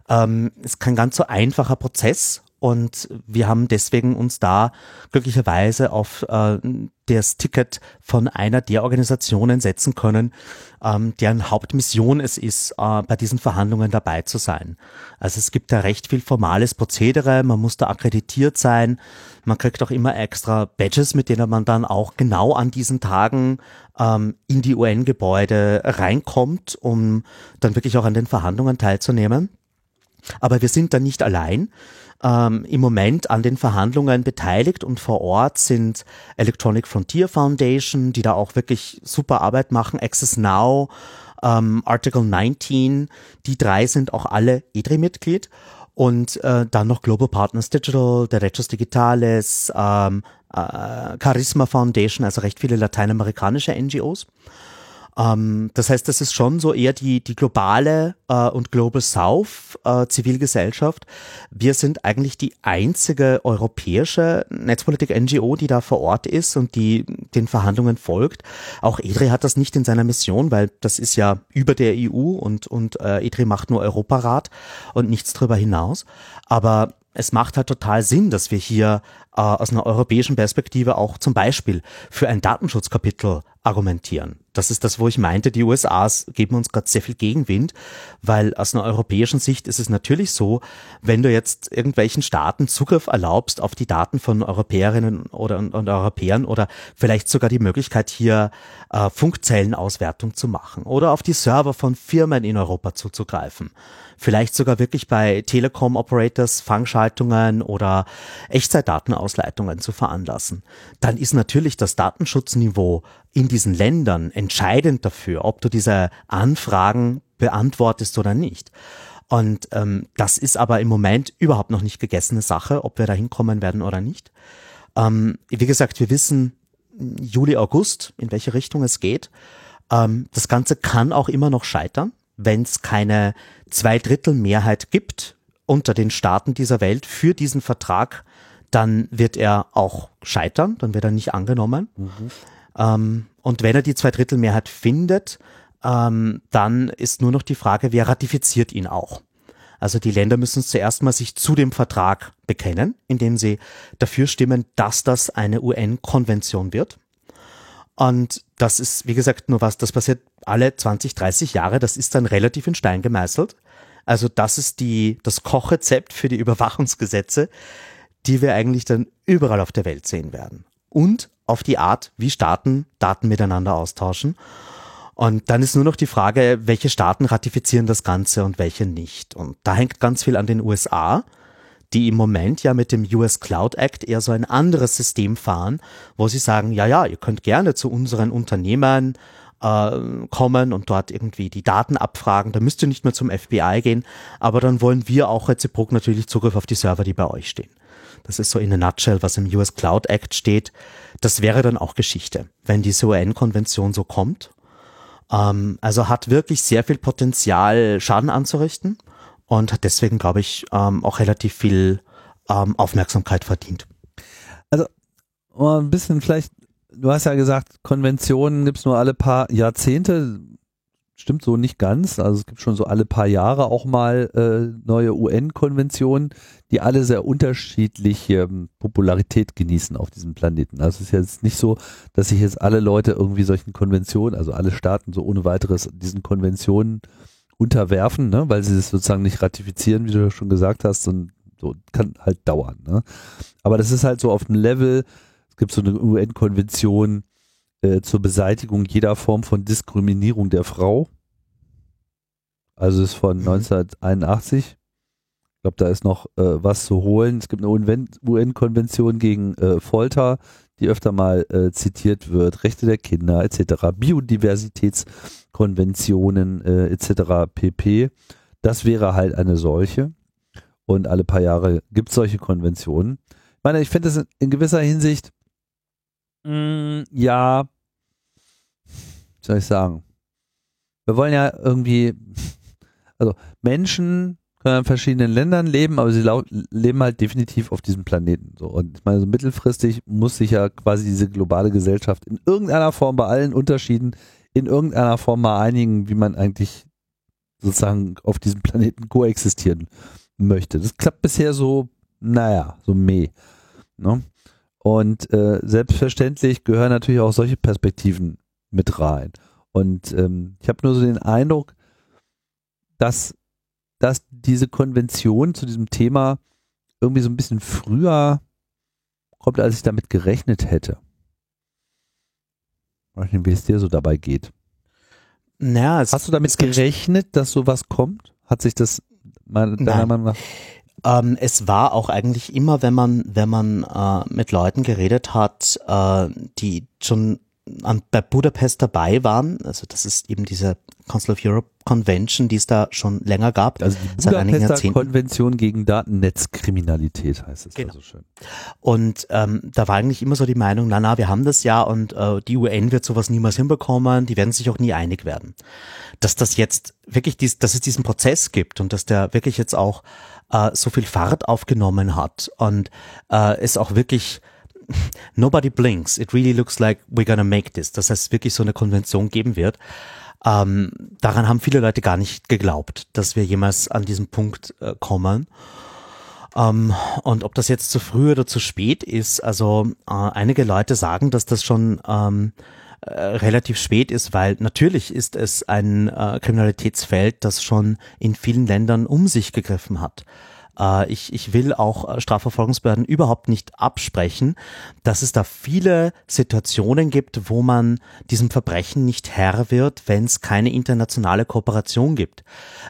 ähm, ist kein ganz so einfacher Prozess und wir haben deswegen uns da glücklicherweise auf äh, das Ticket von einer der Organisationen setzen können, ähm, deren Hauptmission es ist, äh, bei diesen Verhandlungen dabei zu sein. Also es gibt da recht viel formales Prozedere, man muss da akkreditiert sein, man kriegt auch immer extra Badges, mit denen man dann auch genau an diesen Tagen ähm, in die UN-Gebäude reinkommt, um dann wirklich auch an den Verhandlungen teilzunehmen. Aber wir sind da nicht allein ähm, im Moment an den Verhandlungen beteiligt und vor Ort sind Electronic Frontier Foundation, die da auch wirklich super Arbeit machen, Access Now, ähm, Article 19, die drei sind auch alle EDRI-Mitglied und äh, dann noch Global Partners Digital, Derechos Digitales, ähm, äh, Charisma Foundation, also recht viele lateinamerikanische NGOs. Ähm, das heißt, das ist schon so eher die, die globale äh, und Global South äh, Zivilgesellschaft. Wir sind eigentlich die einzige europäische Netzpolitik-NGO, die da vor Ort ist und die den Verhandlungen folgt. Auch EDRI hat das nicht in seiner Mission, weil das ist ja über der EU und, und äh, EDRI macht nur Europarat und nichts darüber hinaus. Aber es macht halt total Sinn, dass wir hier äh, aus einer europäischen Perspektive auch zum Beispiel für ein Datenschutzkapitel argumentieren. Das ist das, wo ich meinte, die USAs geben uns gerade sehr viel Gegenwind, weil aus einer europäischen Sicht ist es natürlich so, wenn du jetzt irgendwelchen Staaten Zugriff erlaubst auf die Daten von Europäerinnen oder und, und Europäern oder vielleicht sogar die Möglichkeit hier äh, Funkzellenauswertung zu machen oder auf die Server von Firmen in Europa zuzugreifen, vielleicht sogar wirklich bei Telekom-Operators Fangschaltungen oder Echtzeitdatenausleitungen zu veranlassen, dann ist natürlich das Datenschutzniveau in diesen Ländern entscheidend dafür, ob du diese Anfragen beantwortest oder nicht. Und ähm, das ist aber im Moment überhaupt noch nicht gegessene Sache, ob wir da hinkommen werden oder nicht. Ähm, wie gesagt, wir wissen Juli, August, in welche Richtung es geht. Ähm, das Ganze kann auch immer noch scheitern wenn es keine Zweidrittelmehrheit gibt unter den Staaten dieser Welt für diesen Vertrag, dann wird er auch scheitern, dann wird er nicht angenommen. Mhm. Ähm, und wenn er die Zweidrittelmehrheit findet, ähm, dann ist nur noch die Frage, wer ratifiziert ihn auch. Also die Länder müssen zuerst mal sich zu dem Vertrag bekennen, indem sie dafür stimmen, dass das eine UN-Konvention wird. Und das ist, wie gesagt, nur was, das passiert alle 20, 30 Jahre, das ist dann relativ in Stein gemeißelt. Also das ist die, das Kochrezept für die Überwachungsgesetze, die wir eigentlich dann überall auf der Welt sehen werden. Und auf die Art, wie Staaten Daten miteinander austauschen. Und dann ist nur noch die Frage, welche Staaten ratifizieren das Ganze und welche nicht. Und da hängt ganz viel an den USA die im Moment ja mit dem US Cloud Act eher so ein anderes System fahren, wo sie sagen, ja, ja, ihr könnt gerne zu unseren Unternehmern äh, kommen und dort irgendwie die Daten abfragen, da müsst ihr nicht mehr zum FBI gehen, aber dann wollen wir auch reziprok natürlich Zugriff auf die Server, die bei euch stehen. Das ist so in a nutshell, was im US Cloud Act steht. Das wäre dann auch Geschichte, wenn diese UN-Konvention so kommt. Ähm, also hat wirklich sehr viel Potenzial, Schaden anzurichten und hat deswegen, glaube ich, ähm, auch relativ viel ähm, Aufmerksamkeit verdient. Also ein bisschen vielleicht, du hast ja gesagt, Konventionen gibt's nur alle paar Jahrzehnte. Stimmt so nicht ganz. Also es gibt schon so alle paar Jahre auch mal äh, neue UN-Konventionen, die alle sehr unterschiedliche ähm, Popularität genießen auf diesem Planeten. Also es ist jetzt nicht so, dass sich jetzt alle Leute irgendwie solchen Konventionen, also alle Staaten so ohne weiteres diesen Konventionen unterwerfen, ne, weil sie es sozusagen nicht ratifizieren, wie du schon gesagt hast, und so kann halt dauern. Ne? Aber das ist halt so auf dem Level, es gibt so eine UN-Konvention äh, zur Beseitigung jeder Form von Diskriminierung der Frau. Also ist von mhm. 1981. Ich glaube, da ist noch äh, was zu holen. Es gibt eine UN-Konvention gegen äh, Folter, die öfter mal äh, zitiert wird, Rechte der Kinder etc., Biodiversitätskonventionen äh, etc. pp. Das wäre halt eine solche. Und alle paar Jahre gibt es solche Konventionen. Ich meine, ich finde es in gewisser Hinsicht, mm, ja, soll ich sagen, wir wollen ja irgendwie, also Menschen können in verschiedenen Ländern leben, aber sie leben halt definitiv auf diesem Planeten. So. Und ich meine, so mittelfristig muss sich ja quasi diese globale Gesellschaft in irgendeiner Form bei allen Unterschieden in irgendeiner Form mal einigen, wie man eigentlich sozusagen auf diesem Planeten koexistieren möchte. Das klappt bisher so, naja, so meh. Ne? Und äh, selbstverständlich gehören natürlich auch solche Perspektiven mit rein. Und ähm, ich habe nur so den Eindruck, dass, dass diese Konvention zu diesem Thema irgendwie so ein bisschen früher kommt, als ich damit gerechnet hätte. Ich weiß nicht, wie es dir so dabei geht. Naja, Hast du damit gerechnet, dass sowas kommt? Hat sich das deiner Meinung nach? Ähm, es war auch eigentlich immer, wenn man, wenn man äh, mit Leuten geredet hat, äh, die schon an, bei Budapest dabei waren, also das ist eben diese Council of Europe Convention, die es da schon länger gab. Also die Budapester Konvention gegen Datennetzkriminalität heißt es genau. also schön. Und ähm, da war eigentlich immer so die Meinung, na na, wir haben das ja und äh, die UN wird sowas niemals hinbekommen, die werden sich auch nie einig werden. Dass das jetzt wirklich, dies, dass es diesen Prozess gibt und dass der wirklich jetzt auch äh, so viel Fahrt aufgenommen hat und äh, es auch wirklich nobody blinks. It really looks like we're gonna make this. Dass es wirklich so eine Konvention geben wird. Ähm, daran haben viele Leute gar nicht geglaubt, dass wir jemals an diesen Punkt äh, kommen. Ähm, und ob das jetzt zu früh oder zu spät ist, also äh, einige Leute sagen, dass das schon ähm, äh, relativ spät ist, weil natürlich ist es ein äh, Kriminalitätsfeld, das schon in vielen Ländern um sich gegriffen hat. Äh, ich, ich will auch äh, Strafverfolgungsbehörden überhaupt nicht absprechen, dass es da viele Situationen gibt, wo man diesem Verbrechen nicht Herr wird, wenn es keine internationale Kooperation gibt.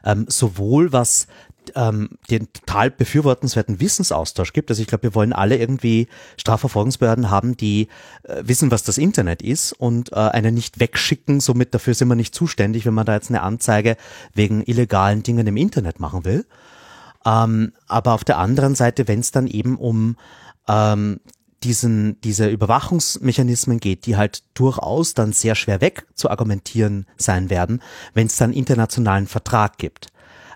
Ähm, sowohl was ähm, den total befürwortenswerten Wissensaustausch gibt. Also ich glaube, wir wollen alle irgendwie Strafverfolgungsbehörden haben, die äh, wissen, was das Internet ist und äh, einen nicht wegschicken. Somit dafür sind wir nicht zuständig, wenn man da jetzt eine Anzeige wegen illegalen Dingen im Internet machen will. Ähm, aber auf der anderen Seite, wenn es dann eben um ähm, diesen, diese Überwachungsmechanismen geht, die halt durchaus dann sehr schwer weg zu argumentieren sein werden, wenn es dann internationalen Vertrag gibt.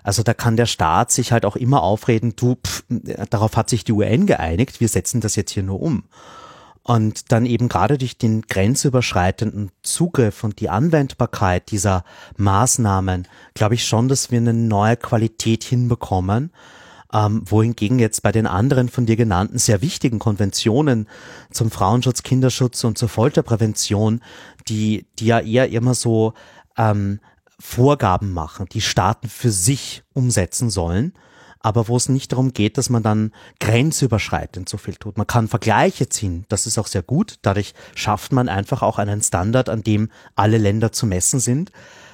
Also da kann der Staat sich halt auch immer aufreden, du, pff, darauf hat sich die UN geeinigt, wir setzen das jetzt hier nur um. Und dann eben gerade durch den grenzüberschreitenden Zugriff und die Anwendbarkeit dieser Maßnahmen glaube ich schon, dass wir eine neue Qualität hinbekommen. Ähm, wohingegen jetzt bei den anderen von dir genannten sehr wichtigen Konventionen zum Frauenschutz, Kinderschutz und zur Folterprävention, die, die ja eher immer so ähm, Vorgaben machen, die Staaten für sich umsetzen sollen aber wo es nicht darum geht, dass man dann grenzüberschreitend so viel tut. Man kann Vergleiche ziehen, das ist auch sehr gut. Dadurch schafft man einfach auch einen Standard, an dem alle Länder zu messen sind.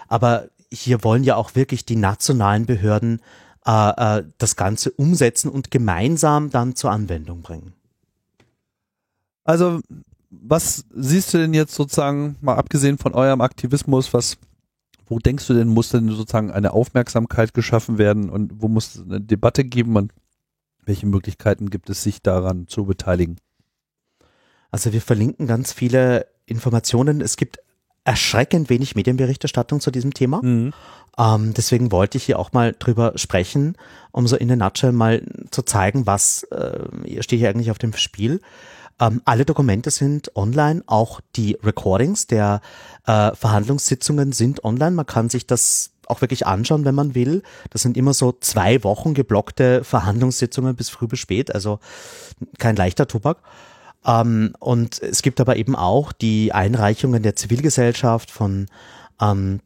Aber hier wollen ja auch wirklich die nationalen Behörden äh, äh, das Ganze umsetzen und gemeinsam dann zur Anwendung bringen. Also, was siehst du denn jetzt sozusagen, mal abgesehen von eurem Aktivismus, was wo denkst du denn, muss denn sozusagen eine Aufmerksamkeit geschaffen werden und wo muss es eine Debatte geben und welche Möglichkeiten gibt es, sich daran zu beteiligen? Also wir verlinken ganz viele Informationen. Es gibt erschreckend wenig Medienberichterstattung zu diesem Thema. Mhm. Ähm, deswegen wollte ich hier auch mal drüber sprechen, um so in der Nutshell mal zu zeigen, was äh, steht hier eigentlich auf dem Spiel. Ähm, alle Dokumente sind online, auch die Recordings der äh, Verhandlungssitzungen sind online. Man kann sich das auch wirklich anschauen, wenn man will. Das sind immer so zwei Wochen geblockte Verhandlungssitzungen bis früh bis spät, also kein leichter Tobak. Ähm, und es gibt aber eben auch die Einreichungen der Zivilgesellschaft von ähm,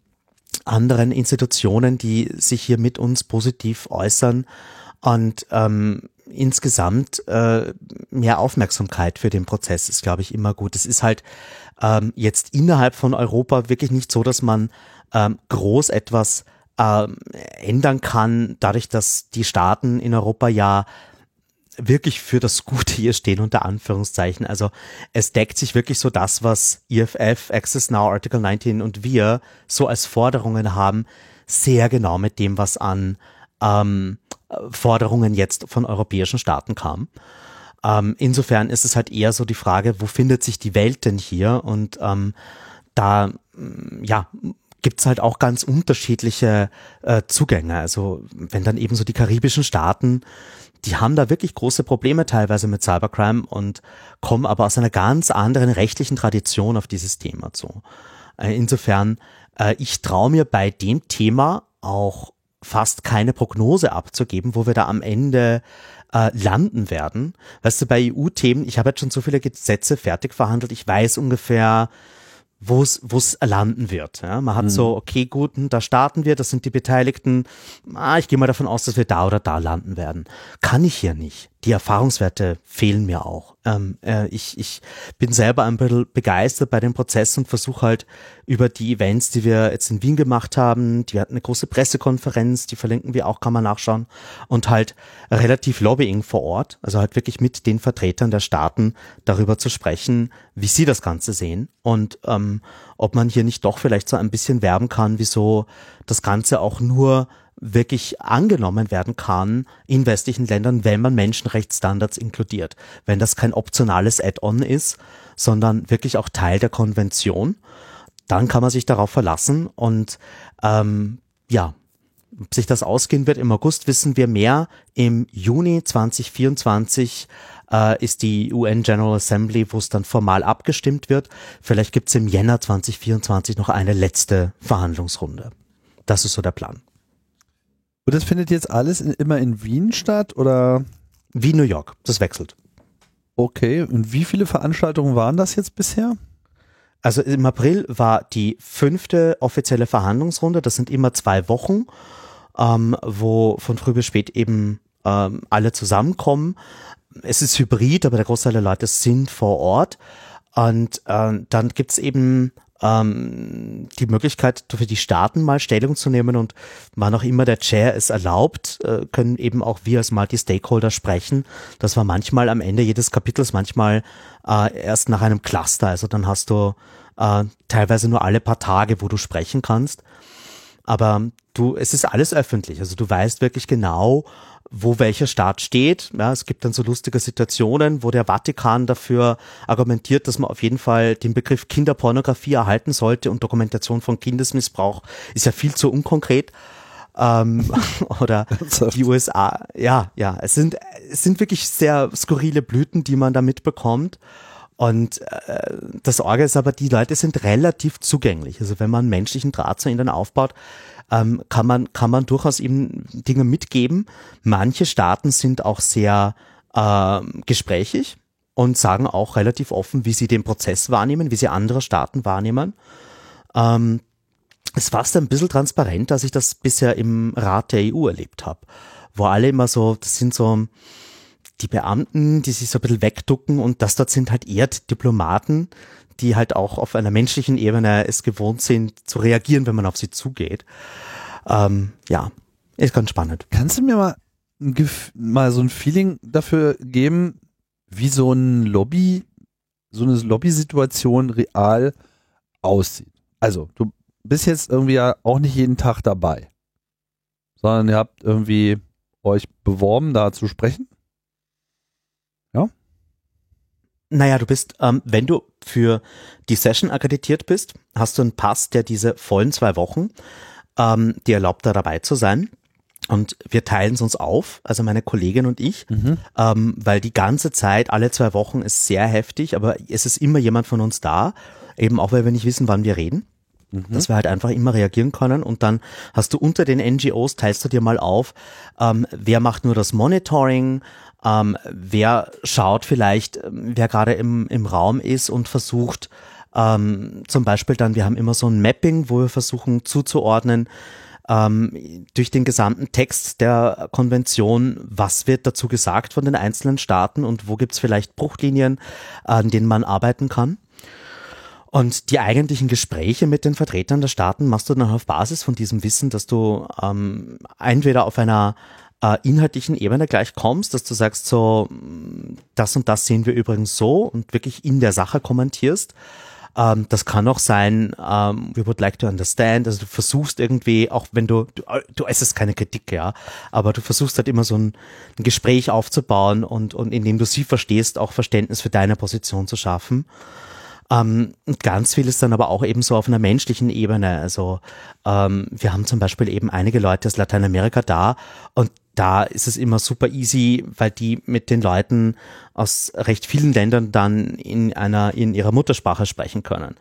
anderen Institutionen, die sich hier mit uns positiv äußern. Und ähm, insgesamt äh, mehr Aufmerksamkeit für den Prozess ist, glaube ich, immer gut. Es ist halt ähm, jetzt innerhalb von Europa wirklich nicht so, dass man ähm, groß etwas ähm, ändern kann, dadurch, dass die Staaten in Europa ja wirklich für das Gute hier stehen, unter Anführungszeichen. Also es deckt sich wirklich so das, was EFF, Access Now, Article 19 und wir so als Forderungen haben, sehr genau mit dem, was an ähm, Forderungen jetzt von europäischen Staaten kam. Ähm, insofern ist es halt eher so die Frage, wo findet sich die Welt denn hier? Und ähm, da, ja, gibt's halt auch ganz unterschiedliche äh, Zugänge. Also wenn dann eben so die karibischen Staaten, die haben da wirklich große Probleme teilweise mit Cybercrime und kommen aber aus einer ganz anderen rechtlichen Tradition auf dieses Thema zu. Äh, insofern, äh, ich traue mir bei dem Thema auch fast keine Prognose abzugeben, wo wir da am Ende äh, landen werden. Weißt du, bei EU-Themen, ich habe jetzt schon so viele Gesetze fertig verhandelt, ich weiß ungefähr, wo es landen wird. Ja, man hat mhm. so, okay, gut, hm, da starten wir, das sind die Beteiligten. Ah, ich gehe mal davon aus, dass wir da oder da landen werden. Kann ich hier nicht die Erfahrungswerte fehlen mir auch. Ähm, äh, ich, ich bin selber ein bisschen begeistert bei dem Prozess und versuche halt über die Events, die wir jetzt in Wien gemacht haben, die hatten eine große Pressekonferenz, die verlinken wir auch, kann man nachschauen, und halt relativ Lobbying vor Ort, also halt wirklich mit den Vertretern der Staaten darüber zu sprechen, wie sie das Ganze sehen und ähm, ob man hier nicht doch vielleicht so ein bisschen werben kann, wieso das Ganze auch nur wirklich angenommen werden kann in westlichen Ländern, wenn man Menschenrechtsstandards inkludiert. Wenn das kein optionales Add-on ist, sondern wirklich auch Teil der Konvention, dann kann man sich darauf verlassen und ähm, ja, ob sich das ausgehen wird im August, wissen wir mehr. Im Juni 2024 äh, ist die UN General Assembly, wo es dann formal abgestimmt wird. Vielleicht gibt es im Jänner 2024 noch eine letzte Verhandlungsrunde. Das ist so der Plan. Und das findet jetzt alles in, immer in Wien statt oder? Wie New York. Das wechselt. Okay. Und wie viele Veranstaltungen waren das jetzt bisher? Also im April war die fünfte offizielle Verhandlungsrunde. Das sind immer zwei Wochen, ähm, wo von früh bis spät eben ähm, alle zusammenkommen. Es ist hybrid, aber der Großteil der Leute sind vor Ort. Und äh, dann gibt's eben ähm, die Möglichkeit für die Staaten mal Stellung zu nehmen und wann auch immer der Chair es erlaubt, äh, können eben auch wir als Multi-Stakeholder sprechen. Das war manchmal am Ende jedes Kapitels, manchmal äh, erst nach einem Cluster. Also dann hast du äh, teilweise nur alle paar Tage, wo du sprechen kannst. Aber du, es ist alles öffentlich. Also du weißt wirklich genau, wo welcher Staat steht. Ja, es gibt dann so lustige Situationen, wo der Vatikan dafür argumentiert, dass man auf jeden Fall den Begriff Kinderpornografie erhalten sollte und Dokumentation von Kindesmissbrauch ist ja viel zu unkonkret. Ähm, oder die USA. Ja, ja, es sind, es sind wirklich sehr skurrile Blüten, die man da mitbekommt. Und äh, das Orgel ist aber, die Leute sind relativ zugänglich. Also wenn man menschlichen Draht zu ihnen aufbaut, ähm, kann man kann man durchaus eben Dinge mitgeben. Manche Staaten sind auch sehr äh, gesprächig und sagen auch relativ offen, wie sie den Prozess wahrnehmen, wie sie andere Staaten wahrnehmen. Ähm, es war ein bisschen transparent, als ich das bisher im Rat der EU erlebt habe, wo alle immer so, das sind so die Beamten, die sich so ein bisschen wegducken und das dort sind halt eher Diplomaten, die halt auch auf einer menschlichen Ebene es gewohnt sind zu reagieren, wenn man auf sie zugeht. Ähm, ja, ist ganz spannend. Kannst du mir mal, mal so ein Feeling dafür geben, wie so ein Lobby, so eine Lobby-Situation real aussieht? Also, du bist jetzt irgendwie ja auch nicht jeden Tag dabei, sondern ihr habt irgendwie euch beworben, da zu sprechen. Ja? Naja, du bist, ähm, wenn du für die Session akkreditiert bist, hast du einen Pass, der diese vollen zwei Wochen, ähm, die erlaubt, da dabei zu sein. Und wir teilen es uns auf, also meine Kollegin und ich, mhm. ähm, weil die ganze Zeit, alle zwei Wochen ist sehr heftig, aber es ist immer jemand von uns da, eben auch weil wir nicht wissen, wann wir reden. Mhm. Dass wir halt einfach immer reagieren können und dann hast du unter den NGOs, teilst du dir mal auf, ähm, wer macht nur das Monitoring, ähm, wer schaut vielleicht, ähm, wer gerade im, im Raum ist und versucht, ähm, zum Beispiel dann, wir haben immer so ein Mapping, wo wir versuchen zuzuordnen, ähm, durch den gesamten Text der Konvention, was wird dazu gesagt von den einzelnen Staaten und wo gibt's vielleicht Bruchlinien, an denen man arbeiten kann. Und die eigentlichen Gespräche mit den Vertretern der Staaten machst du dann auf Basis von diesem Wissen, dass du ähm, entweder auf einer äh, inhaltlichen Ebene gleich kommst, dass du sagst so, das und das sehen wir übrigens so und wirklich in der Sache kommentierst. Ähm, das kann auch sein, ähm, we would like to understand, also du versuchst irgendwie, auch wenn du, du, du es ist keine Kritik, ja, aber du versuchst halt immer so ein, ein Gespräch aufzubauen und, und indem du sie verstehst, auch Verständnis für deine Position zu schaffen. Ähm, ganz viel ist dann aber auch eben so auf einer menschlichen Ebene. Also ähm, wir haben zum Beispiel eben einige Leute aus Lateinamerika da und da ist es immer super easy, weil die mit den Leuten aus recht vielen Ländern dann in einer in ihrer Muttersprache sprechen können.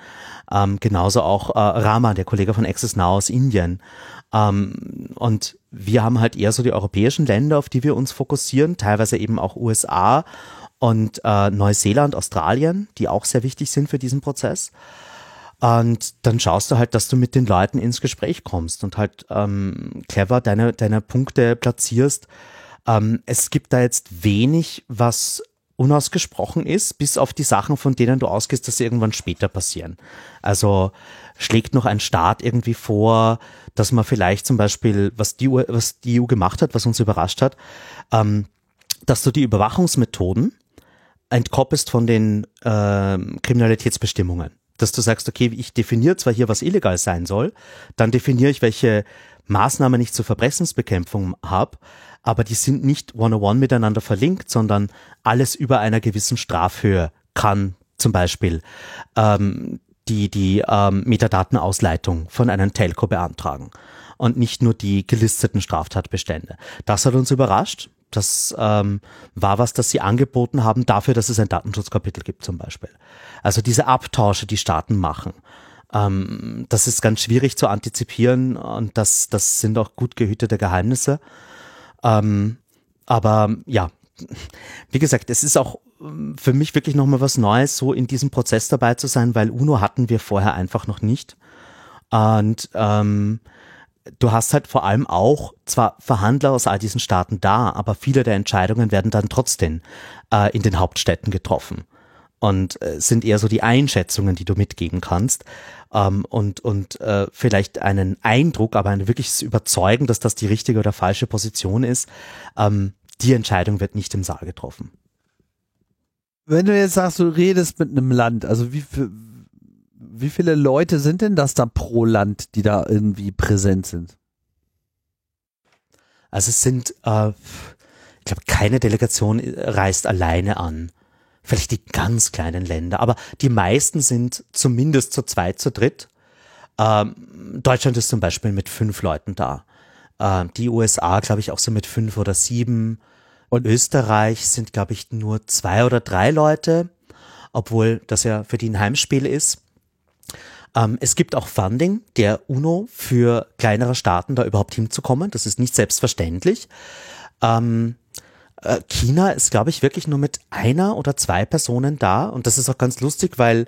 Ähm, genauso auch äh, Rama, der Kollege von Access Now aus Indien. Ähm, und wir haben halt eher so die europäischen Länder, auf die wir uns fokussieren, teilweise eben auch USA und äh, Neuseeland, Australien, die auch sehr wichtig sind für diesen Prozess. Und dann schaust du halt, dass du mit den Leuten ins Gespräch kommst und halt ähm, clever deine, deine Punkte platzierst. Ähm, es gibt da jetzt wenig, was unausgesprochen ist, bis auf die Sachen, von denen du ausgehst, dass sie irgendwann später passieren. Also schlägt noch ein Staat irgendwie vor, dass man vielleicht zum Beispiel, was die, was die EU gemacht hat, was uns überrascht hat, ähm, dass du die Überwachungsmethoden entkoppelst von den äh, Kriminalitätsbestimmungen. Dass du sagst, okay, ich definiere zwar hier, was illegal sein soll, dann definiere ich, welche Maßnahmen ich zur Verbrechensbekämpfung habe, aber die sind nicht one-on-one miteinander verlinkt, sondern alles über einer gewissen Strafhöhe kann zum Beispiel ähm, die, die ähm, Metadatenausleitung von einem Telco beantragen und nicht nur die gelisteten Straftatbestände. Das hat uns überrascht. Das ähm, war was, das sie angeboten haben dafür, dass es ein Datenschutzkapitel gibt zum Beispiel. Also diese Abtausche, die Staaten machen. Ähm, das ist ganz schwierig zu antizipieren und das, das sind auch gut gehütete Geheimnisse. Ähm, aber ja, wie gesagt, es ist auch ähm, für mich wirklich nochmal was Neues, so in diesem Prozess dabei zu sein, weil UNO hatten wir vorher einfach noch nicht. Und ähm, du hast halt vor allem auch zwar Verhandler aus all diesen Staaten da, aber viele der Entscheidungen werden dann trotzdem äh, in den Hauptstädten getroffen und äh, sind eher so die Einschätzungen, die du mitgeben kannst ähm, und und äh, vielleicht einen Eindruck, aber ein wirkliches Überzeugen, dass das die richtige oder falsche Position ist. Ähm, die Entscheidung wird nicht im Saal getroffen. Wenn du jetzt sagst, du redest mit einem Land, also wie, wie viele Leute sind denn das da pro Land, die da irgendwie präsent sind? Also es sind, äh, ich glaube, keine Delegation reist alleine an. Vielleicht die ganz kleinen Länder, aber die meisten sind zumindest zu zweit, zu dritt. Ähm, Deutschland ist zum Beispiel mit fünf Leuten da. Äh, die USA, glaube ich, auch so mit fünf oder sieben. Und Österreich sind, glaube ich, nur zwei oder drei Leute, obwohl das ja für die ein Heimspiel ist. Ähm, es gibt auch Funding der UNO für kleinere Staaten, da überhaupt hinzukommen. Das ist nicht selbstverständlich. Ähm, äh, China ist, glaube ich, wirklich nur mit einer oder zwei Personen da. Und das ist auch ganz lustig, weil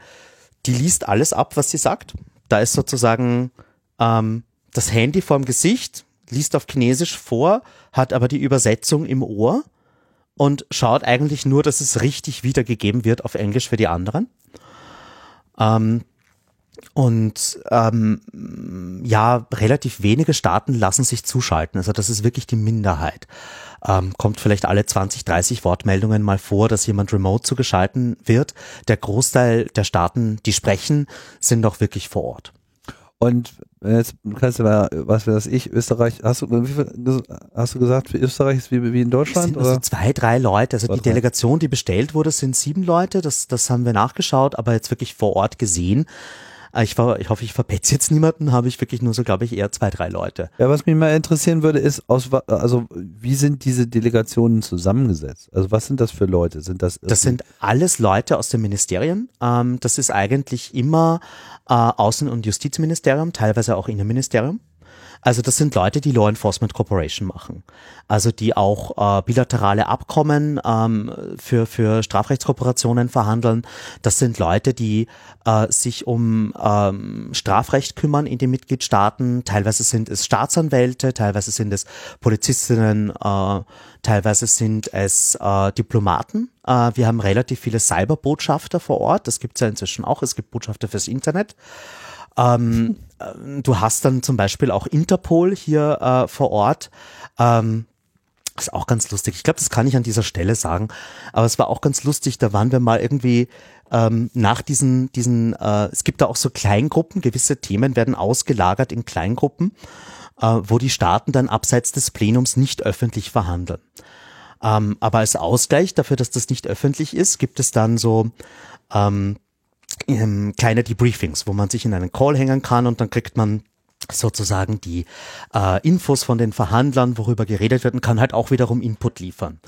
die liest alles ab, was sie sagt. Da ist sozusagen ähm, das Handy vorm Gesicht, liest auf Chinesisch vor, hat aber die Übersetzung im Ohr und schaut eigentlich nur, dass es richtig wiedergegeben wird auf Englisch für die anderen. Ähm, und ähm, ja, relativ wenige Staaten lassen sich zuschalten. Also das ist wirklich die Minderheit. Ähm, kommt vielleicht alle 20, 30 Wortmeldungen mal vor, dass jemand remote zugeschalten wird. Der Großteil der Staaten, die sprechen, sind auch wirklich vor Ort. Und jetzt kannst du mal, was das ich, Österreich, hast du, viel, hast du gesagt, für Österreich ist wie, wie in Deutschland? Es sind also zwei, drei Leute. Also zwei, die Delegation, die bestellt wurde, sind sieben Leute. Das, das haben wir nachgeschaut, aber jetzt wirklich vor Ort gesehen ich, war, ich hoffe, ich verpetze jetzt niemanden, habe ich wirklich nur so, glaube ich, eher zwei, drei Leute. Ja, was mich mal interessieren würde, ist, aus, also wie sind diese Delegationen zusammengesetzt? Also was sind das für Leute? Sind das, das sind alles Leute aus dem Ministerium. Ähm, das ist eigentlich immer äh, Außen- und Justizministerium, teilweise auch Innenministerium. Also das sind Leute, die Law Enforcement Corporation machen. Also die auch äh, bilaterale Abkommen ähm, für, für Strafrechtskooperationen verhandeln. Das sind Leute, die äh, sich um ähm, Strafrecht kümmern in den Mitgliedstaaten. Teilweise sind es Staatsanwälte, teilweise sind es Polizistinnen, äh, teilweise sind es äh, Diplomaten. Äh, wir haben relativ viele Cyberbotschafter vor Ort. Das gibt es ja inzwischen auch. Es gibt Botschafter fürs Internet. Ähm, äh, du hast dann zum Beispiel auch Interpol hier äh, vor Ort. Ähm, ist auch ganz lustig. Ich glaube, das kann ich an dieser Stelle sagen. Aber es war auch ganz lustig. Da waren wir mal irgendwie ähm, nach diesen, diesen, äh, es gibt da auch so Kleingruppen. Gewisse Themen werden ausgelagert in Kleingruppen, äh, wo die Staaten dann abseits des Plenums nicht öffentlich verhandeln. Ähm, aber als Ausgleich dafür, dass das nicht öffentlich ist, gibt es dann so ähm, ähm, kleine Debriefings, wo man sich in einen Call hängen kann und dann kriegt man sozusagen die äh, Infos von den Verhandlern, worüber geredet wird und kann halt auch wiederum Input liefern.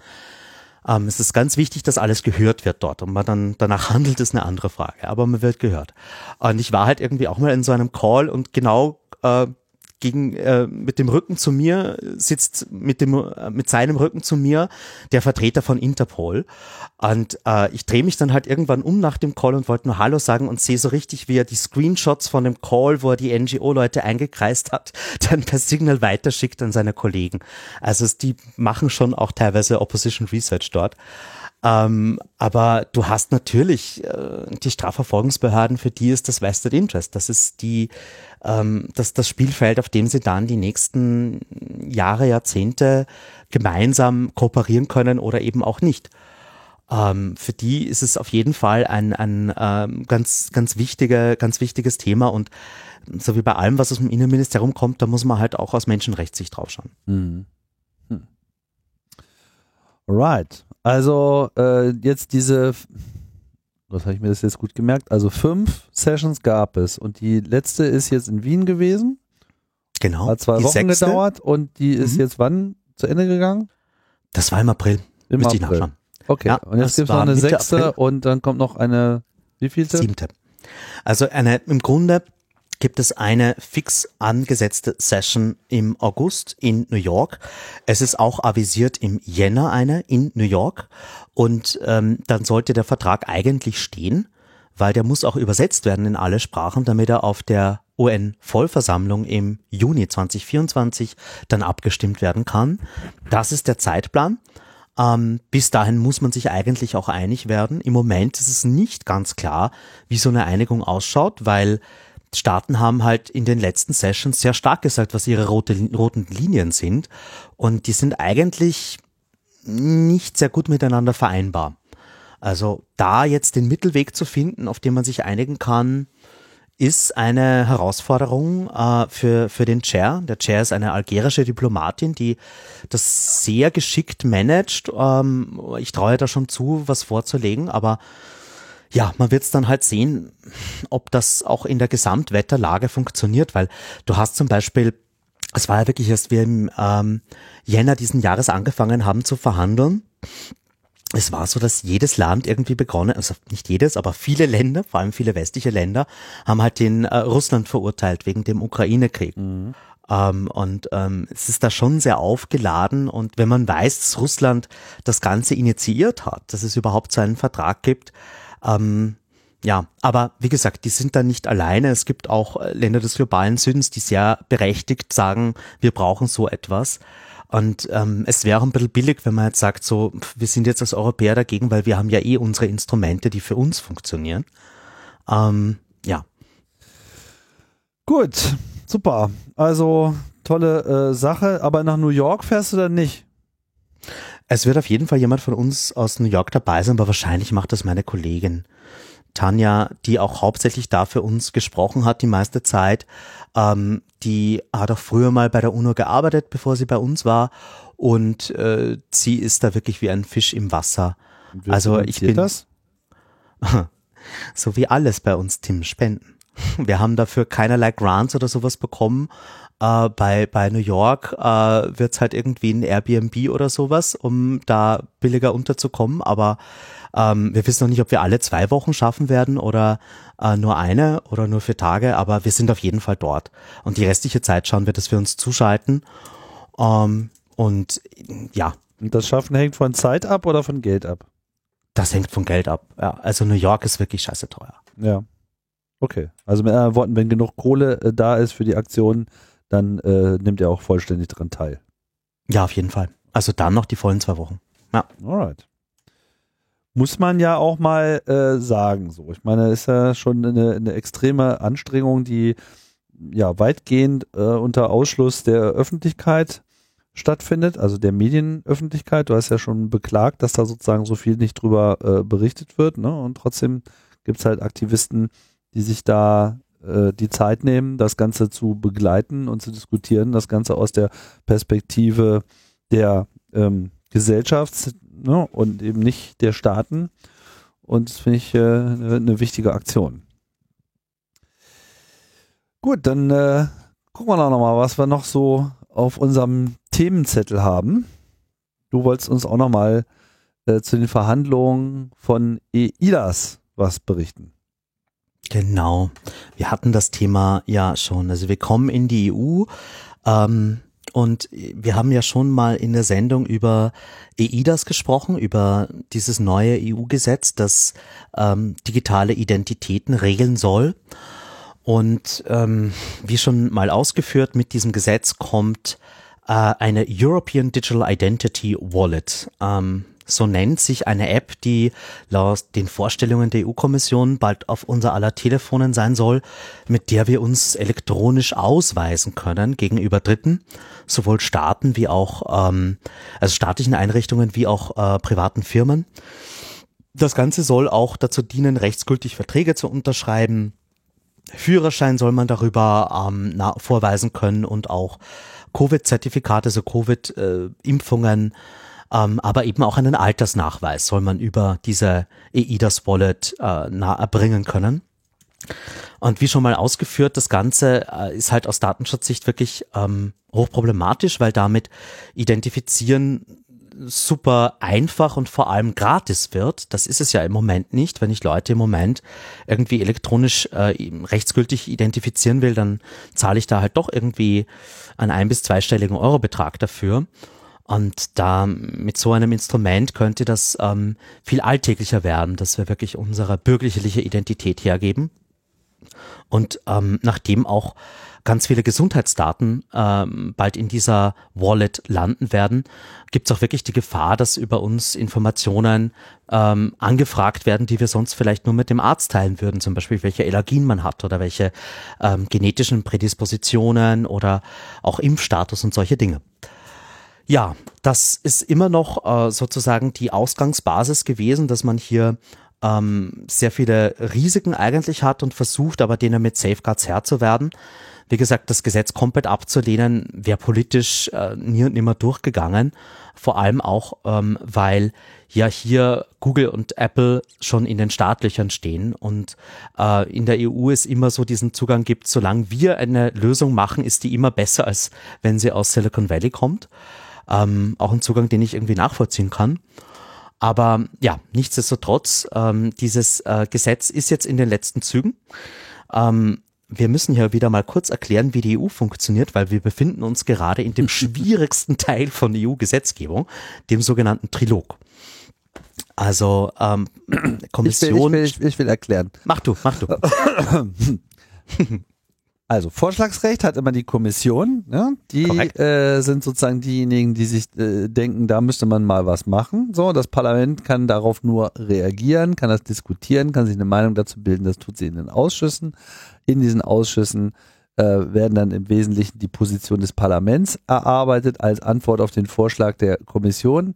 Ähm, es ist ganz wichtig, dass alles gehört wird dort und man dann danach handelt, ist eine andere Frage, aber man wird gehört. Und ich war halt irgendwie auch mal in so einem Call und genau äh, gegen äh, mit dem Rücken zu mir sitzt mit dem äh, mit seinem Rücken zu mir der Vertreter von Interpol und äh, ich drehe mich dann halt irgendwann um nach dem Call und wollte nur Hallo sagen und sehe so richtig, wie er die Screenshots von dem Call, wo er die NGO-Leute eingekreist hat, dann per Signal weiterschickt an seine Kollegen. Also die machen schon auch teilweise Opposition Research dort. Ähm, aber du hast natürlich äh, die Strafverfolgungsbehörden, für die ist das Vested Interest. Das ist die, ähm, das, das Spielfeld, auf dem sie dann die nächsten Jahre, Jahrzehnte gemeinsam kooperieren können oder eben auch nicht. Ähm, für die ist es auf jeden Fall ein, ein ähm, ganz, ganz wichtiger, ganz wichtiges Thema und so wie bei allem, was aus dem Innenministerium kommt, da muss man halt auch aus Menschenrechtssicht draufschauen. Mhm. Hm. Right. Also äh, jetzt diese, was habe ich mir das jetzt gut gemerkt? Also fünf Sessions gab es und die letzte ist jetzt in Wien gewesen. Genau. Hat zwei Wochen sechste. gedauert und die ist mhm. jetzt wann zu Ende gegangen? Das war im April. Im Müsste April. ich nachschauen. Okay. Ja, und jetzt gibt es noch eine Mitte sechste April. und dann kommt noch eine, wie vielte? Siebte. Also eine, im Grunde gibt es eine fix angesetzte Session im August in New York. Es ist auch avisiert im Jänner eine in New York. Und ähm, dann sollte der Vertrag eigentlich stehen, weil der muss auch übersetzt werden in alle Sprachen, damit er auf der UN-Vollversammlung im Juni 2024 dann abgestimmt werden kann. Das ist der Zeitplan. Ähm, bis dahin muss man sich eigentlich auch einig werden. Im Moment ist es nicht ganz klar, wie so eine Einigung ausschaut, weil Staaten haben halt in den letzten Sessions sehr stark gesagt, was ihre rote, roten Linien sind. Und die sind eigentlich nicht sehr gut miteinander vereinbar. Also da jetzt den Mittelweg zu finden, auf den man sich einigen kann, ist eine Herausforderung äh, für, für den Chair. Der Chair ist eine algerische Diplomatin, die das sehr geschickt managt. Ähm, ich traue da schon zu, was vorzulegen, aber ja, man wird es dann halt sehen, ob das auch in der Gesamtwetterlage funktioniert, weil du hast zum Beispiel, es war ja wirklich erst wir im ähm, Jänner diesen Jahres angefangen haben zu verhandeln. Es war so, dass jedes Land irgendwie begonnen, also nicht jedes, aber viele Länder, vor allem viele westliche Länder, haben halt den äh, Russland verurteilt wegen dem Ukraine-Krieg. Mhm. Ähm, und ähm, es ist da schon sehr aufgeladen. Und wenn man weiß, dass Russland das Ganze initiiert hat, dass es überhaupt so einen Vertrag gibt, ähm, ja, aber wie gesagt, die sind da nicht alleine. Es gibt auch äh, Länder des globalen Südens, die sehr berechtigt sagen, wir brauchen so etwas. Und ähm, es wäre ein bisschen billig, wenn man jetzt sagt, so, wir sind jetzt als Europäer dagegen, weil wir haben ja eh unsere Instrumente, die für uns funktionieren. Ähm, ja. Gut, super. Also tolle äh, Sache, aber nach New York fährst du dann nicht? Es wird auf jeden Fall jemand von uns aus New York dabei sein, aber wahrscheinlich macht das meine Kollegin Tanja, die auch hauptsächlich da für uns gesprochen hat die meiste Zeit. Ähm, die hat auch früher mal bei der UNO gearbeitet, bevor sie bei uns war. Und äh, sie ist da wirklich wie ein Fisch im Wasser. Also ich bin das? so wie alles bei uns, Tim, spenden. Wir haben dafür keinerlei Grants oder sowas bekommen, äh, bei, bei New York äh, wird halt irgendwie ein Airbnb oder sowas, um da billiger unterzukommen. Aber ähm, wir wissen noch nicht, ob wir alle zwei Wochen schaffen werden oder äh, nur eine oder nur für Tage. Aber wir sind auf jeden Fall dort. Und die restliche Zeit schauen wir, dass wir uns zuschalten. Ähm, und ja. Und das Schaffen hängt von Zeit ab oder von Geld ab? Das hängt von Geld ab. Ja, also New York ist wirklich scheiße teuer. Ja. Okay. Also mit anderen Worten, wenn genug Kohle äh, da ist für die Aktion, dann äh, nimmt er auch vollständig daran teil. Ja, auf jeden Fall. Also dann noch die vollen zwei Wochen. Ja. Alright. Muss man ja auch mal äh, sagen, so. Ich meine, ist ja schon eine, eine extreme Anstrengung, die ja weitgehend äh, unter Ausschluss der Öffentlichkeit stattfindet, also der Medienöffentlichkeit. Du hast ja schon beklagt, dass da sozusagen so viel nicht drüber äh, berichtet wird. Ne? Und trotzdem gibt es halt Aktivisten, die sich da äh, die Zeit nehmen, das Ganze zu begleiten und zu diskutieren, das Ganze aus der Perspektive der ähm, Gesellschaft ne? und eben nicht der Staaten. Und das finde ich äh, eine, wichtige Aktion. Gut, dann äh, gucken wir doch nochmal, was wir noch so auf unserem Themenzettel haben. Du wolltest uns auch nochmal äh, zu den Verhandlungen von EIDAS was berichten. Genau. Wir hatten das Thema ja schon. Also wir kommen in die EU ähm, und wir haben ja schon mal in der Sendung über EIDAS gesprochen, über dieses neue EU-Gesetz, das ähm, digitale Identitäten regeln soll. Und ähm, wie schon mal ausgeführt, mit diesem Gesetz kommt äh, eine European Digital Identity Wallet. Ähm, so nennt sich eine App, die laut den Vorstellungen der EU-Kommission bald auf unser aller Telefonen sein soll, mit der wir uns elektronisch ausweisen können gegenüber Dritten, sowohl Staaten wie auch, ähm, also staatlichen Einrichtungen wie auch äh, privaten Firmen. Das Ganze soll auch dazu dienen, rechtsgültig Verträge zu unterschreiben. Führerschein soll man darüber ähm, vorweisen können und auch Covid-Zertifikate, also Covid-Impfungen, äh, ähm, aber eben auch einen Altersnachweis soll man über diese EIDAS Wallet äh, erbringen können. Und wie schon mal ausgeführt, das Ganze äh, ist halt aus Datenschutzsicht wirklich ähm, hochproblematisch, weil damit Identifizieren super einfach und vor allem gratis wird. Das ist es ja im Moment nicht. Wenn ich Leute im Moment irgendwie elektronisch äh, rechtsgültig identifizieren will, dann zahle ich da halt doch irgendwie einen ein- bis zweistelligen Eurobetrag dafür. Und da mit so einem Instrument könnte das ähm, viel alltäglicher werden, dass wir wirklich unsere bürgerliche Identität hergeben. Und ähm, nachdem auch ganz viele Gesundheitsdaten ähm, bald in dieser Wallet landen werden, gibt es auch wirklich die Gefahr, dass über uns Informationen ähm, angefragt werden, die wir sonst vielleicht nur mit dem Arzt teilen würden, zum Beispiel welche Allergien man hat oder welche ähm, genetischen Prädispositionen oder auch Impfstatus und solche Dinge. Ja, das ist immer noch äh, sozusagen die Ausgangsbasis gewesen, dass man hier ähm, sehr viele Risiken eigentlich hat und versucht, aber denen mit Safeguards Herr zu werden. Wie gesagt, das Gesetz komplett abzulehnen, wäre politisch äh, nie und nimmer durchgegangen. Vor allem auch, ähm, weil ja hier Google und Apple schon in den Startlöchern stehen und äh, in der EU es immer so diesen Zugang gibt, solange wir eine Lösung machen, ist die immer besser, als wenn sie aus Silicon Valley kommt. Ähm, auch ein Zugang, den ich irgendwie nachvollziehen kann. Aber ja, nichtsdestotrotz, ähm, dieses äh, Gesetz ist jetzt in den letzten Zügen. Ähm, wir müssen hier wieder mal kurz erklären, wie die EU funktioniert, weil wir befinden uns gerade in dem schwierigsten Teil von EU-Gesetzgebung, dem sogenannten Trilog. Also ähm, Kommission. Ich will, ich, will, ich will erklären. Mach du, mach du. Also Vorschlagsrecht hat immer die Kommission, ne? die äh, sind sozusagen diejenigen, die sich äh, denken, da müsste man mal was machen. So, das Parlament kann darauf nur reagieren, kann das diskutieren, kann sich eine Meinung dazu bilden, das tut sie in den Ausschüssen. In diesen Ausschüssen äh, werden dann im Wesentlichen die Position des Parlaments erarbeitet als Antwort auf den Vorschlag der Kommission.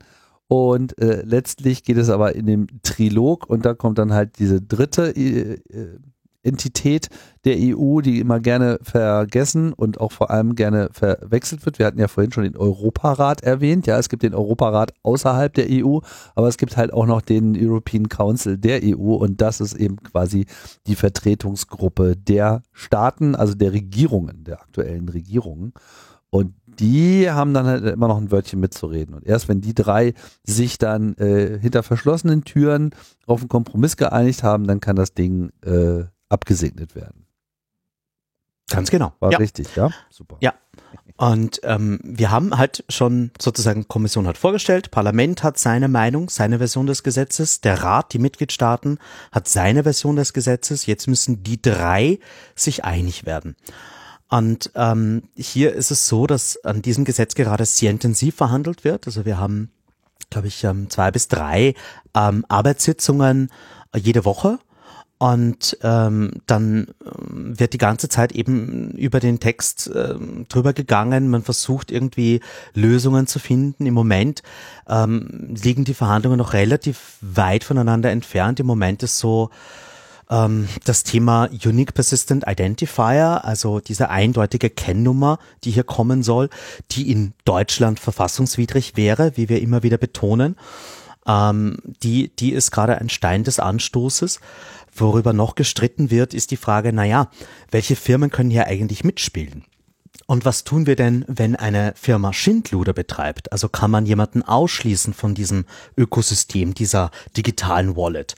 Und äh, letztlich geht es aber in dem Trilog und da kommt dann halt diese dritte äh, äh Entität der EU, die immer gerne vergessen und auch vor allem gerne verwechselt wird. Wir hatten ja vorhin schon den Europarat erwähnt. Ja, es gibt den Europarat außerhalb der EU, aber es gibt halt auch noch den European Council der EU und das ist eben quasi die Vertretungsgruppe der Staaten, also der Regierungen, der aktuellen Regierungen. Und die haben dann halt immer noch ein Wörtchen mitzureden. Und erst wenn die drei sich dann äh, hinter verschlossenen Türen auf einen Kompromiss geeinigt haben, dann kann das Ding äh, abgesegnet werden. Ganz genau. War ja. richtig, ja? Super. Ja. Und ähm, wir haben halt schon sozusagen, Kommission hat vorgestellt, Parlament hat seine Meinung, seine Version des Gesetzes, der Rat, die Mitgliedstaaten hat seine Version des Gesetzes. Jetzt müssen die drei sich einig werden. Und ähm, hier ist es so, dass an diesem Gesetz gerade sehr intensiv verhandelt wird. Also wir haben, glaube ich, ähm, zwei bis drei ähm, Arbeitssitzungen jede Woche Und ähm, dann ähm, wird die ganze Zeit eben über den Text ähm, drüber gegangen. Man versucht irgendwie Lösungen zu finden. Im Moment ähm, liegen die Verhandlungen noch relativ weit voneinander entfernt. Im Moment ist so ähm, das Thema Unique Persistent Identifier, also diese eindeutige Kennnummer, die hier kommen soll, die in Deutschland verfassungswidrig wäre, wie wir immer wieder betonen. Ähm, die, die ist gerade ein Stein des Anstoßes. Worüber noch gestritten wird, ist die Frage, naja, welche Firmen können hier eigentlich mitspielen? Und was tun wir denn, wenn eine Firma Schindluder betreibt? Also kann man jemanden ausschließen von diesem Ökosystem, dieser digitalen Wallet?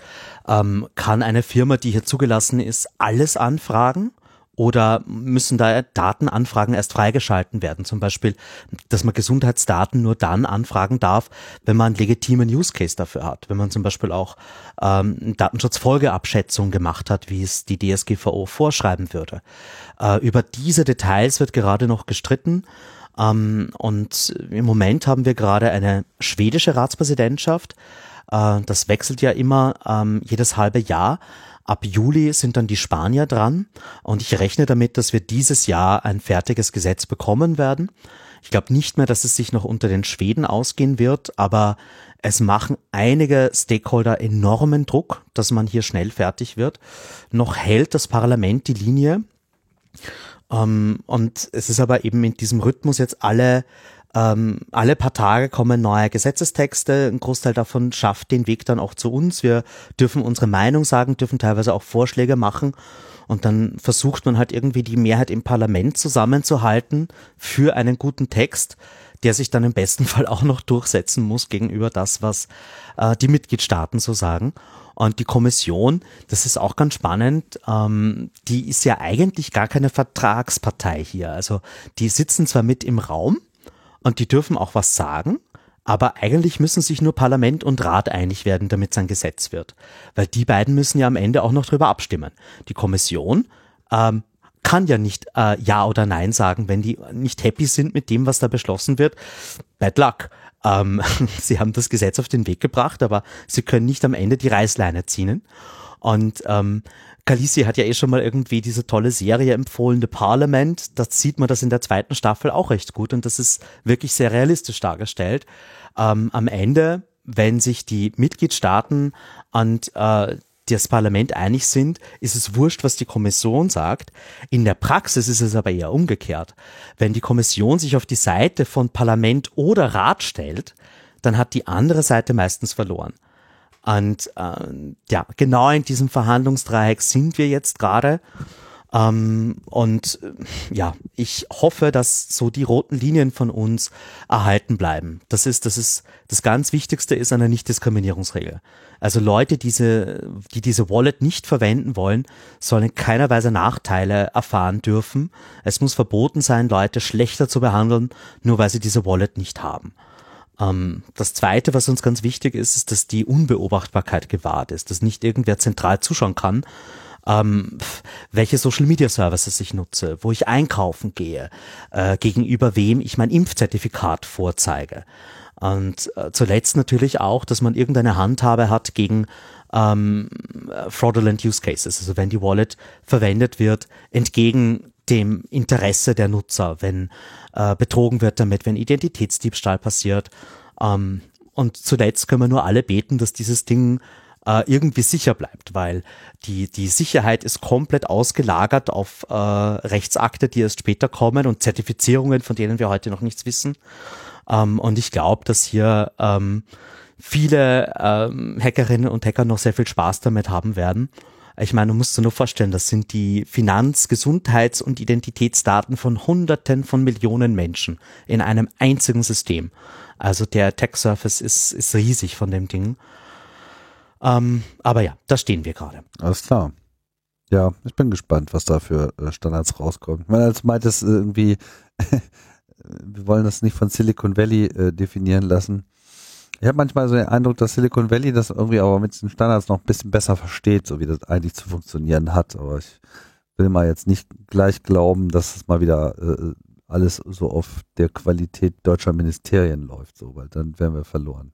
Ähm, kann eine Firma, die hier zugelassen ist, alles anfragen? Oder müssen da Datenanfragen erst freigeschalten werden? Zum Beispiel, dass man Gesundheitsdaten nur dann anfragen darf, wenn man einen legitimen Use Case dafür hat. Wenn man zum Beispiel auch ähm, Datenschutzfolgeabschätzung gemacht hat, wie es die DSGVO vorschreiben würde. Äh, über diese Details wird gerade noch gestritten. Ähm, und im Moment haben wir gerade eine schwedische Ratspräsidentschaft. Äh, das wechselt ja immer ähm, jedes halbe Jahr. Ab Juli sind dann die Spanier dran und ich rechne damit, dass wir dieses Jahr ein fertiges Gesetz bekommen werden. Ich glaube nicht mehr, dass es sich noch unter den Schweden ausgehen wird, aber es machen einige Stakeholder enormen Druck, dass man hier schnell fertig wird. Noch hält das Parlament die Linie. Ähm, und es ist aber eben in diesem Rhythmus jetzt alle ähm, alle paar Tage kommen neue Gesetzestexte. Ein Großteil davon schafft den Weg dann auch zu uns. Wir dürfen unsere Meinung sagen, dürfen teilweise auch Vorschläge machen. Und dann versucht man halt irgendwie die Mehrheit im Parlament zusammenzuhalten für einen guten Text, der sich dann im besten Fall auch noch durchsetzen muss gegenüber das, was äh, die Mitgliedstaaten so sagen. Und die Kommission, das ist auch ganz spannend, ähm, die ist ja eigentlich gar keine Vertragspartei hier. Also die sitzen zwar mit im Raum, und die dürfen auch was sagen, aber eigentlich müssen sich nur Parlament und Rat einig werden, damit es ein Gesetz wird. Weil die beiden müssen ja am Ende auch noch drüber abstimmen. Die Kommission ähm, kann ja nicht äh, Ja oder Nein sagen, wenn die nicht happy sind mit dem, was da beschlossen wird. Bad luck. Ähm, sie haben das Gesetz auf den Weg gebracht, aber sie können nicht am Ende die Reißleine ziehen. Und ähm, Khaleesi hat ja eh schon mal irgendwie diese tolle Serie empfohlen, The Parliament. Da sieht man das in der zweiten Staffel auch recht gut und das ist wirklich sehr realistisch dargestellt. Ähm, am Ende, wenn sich die Mitgliedstaaten und äh, das Parlament einig sind, ist es wurscht, was die Kommission sagt. In der Praxis ist es aber eher umgekehrt. Wenn die Kommission sich auf die Seite von Parlament oder Rat stellt, dann hat die andere Seite meistens verloren. Und äh, ja, genau in diesem Verhandlungsdreieck sind wir jetzt gerade. Ähm, und äh, ja, ich hoffe, dass so die roten Linien von uns erhalten bleiben. Das ist, das ist, das ganz Wichtigste ist eine Nichtdiskriminierungsregel. Also Leute, diese, die diese Wallet nicht verwenden wollen, sollen in keiner Weise Nachteile erfahren dürfen. Es muss verboten sein, Leute schlechter zu behandeln, nur weil sie diese Wallet nicht haben. Ähm, das Zweite, was uns ganz wichtig ist, ist, dass die Unbeobachtbarkeit gewahrt ist, dass nicht irgendwer zentral zuschauen kann, ähm, welche Social Media Services ich nutze, wo ich einkaufen gehe, äh, gegenüber wem ich mein Impfzertifikat vorzeige. Und äh, zuletzt natürlich auch, dass man irgendeine Handhabe hat gegen ähm, fraudulent Use Cases, also wenn die Wallet verwendet wird, entgegen dem Interesse der Nutzer, wenn äh, betrogen wird damit, wenn Identitätsdiebstahl passiert. Ähm, und zuletzt können wir nur alle beten, dass dieses Ding äh, irgendwie sicher bleibt, weil die, die Sicherheit ist komplett ausgelagert auf äh, Rechtsakte, die erst später kommen und Zertifizierungen, von denen wir heute noch nichts wissen. Ähm, und ich glaube, dass hier ähm, viele ähm, Hackerinnen und Hacker noch sehr viel Spaß damit haben werden. Ich meine, du musst dir nur vorstellen, das sind die Finanz-, Gesundheits- und Identitätsdaten von Hunderten von Millionen Menschen in einem einzigen System. Also der Tech-Surface ist, ist riesig von dem Ding. Ähm, aber ja, da stehen wir gerade. Alles klar. Ja, ich bin gespannt, was da für äh, Standards rauskommt. Ich meine, als meintest irgendwie, wir wollen das nicht von Silicon Valley äh, definieren lassen. Ich habe manchmal so den Eindruck, dass Silicon Valley das irgendwie aber mit den Standards noch ein bisschen besser versteht, so wie das eigentlich zu funktionieren hat. Aber ich will mal jetzt nicht gleich glauben, dass es mal wieder äh, alles so auf der Qualität deutscher Ministerien läuft, so, weil dann wären wir verloren.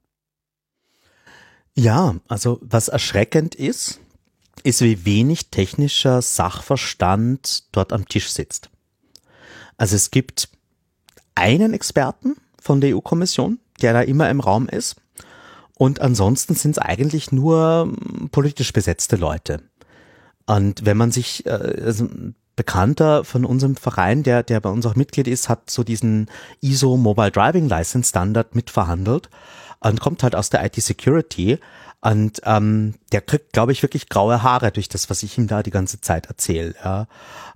Ja, also was erschreckend ist, ist, wie wenig technischer Sachverstand dort am Tisch sitzt. Also es gibt einen Experten von der EU-Kommission, der da immer im Raum ist. Und ansonsten sind es eigentlich nur hm, politisch besetzte Leute. Und wenn man sich, äh, also Bekannter von unserem Verein, der, der bei uns auch Mitglied ist, hat so diesen ISO Mobile Driving License Standard mitverhandelt und kommt halt aus der IT Security und ähm, der kriegt, glaube ich, wirklich graue Haare durch das, was ich ihm da die ganze Zeit erzähle. Ja.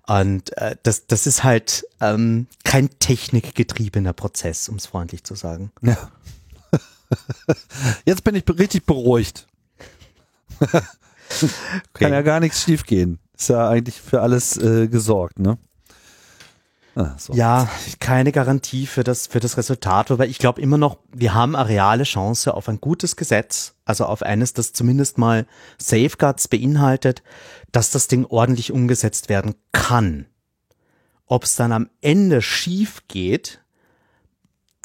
Und äh, das, das ist halt ähm, kein technikgetriebener Prozess, um es freundlich zu sagen. Ja. Jetzt bin ich richtig beruhigt. okay. Kann ja gar nichts schiefgehen. Ist ja eigentlich für alles äh, gesorgt, ne? Ah, so. Ja, keine Garantie für das, für das Resultat, aber ich glaube immer noch, wir haben eine reale Chance auf ein gutes Gesetz, also auf eines, das zumindest mal Safeguards beinhaltet, dass das Ding ordentlich umgesetzt werden kann. Ob es dann am Ende schief geht,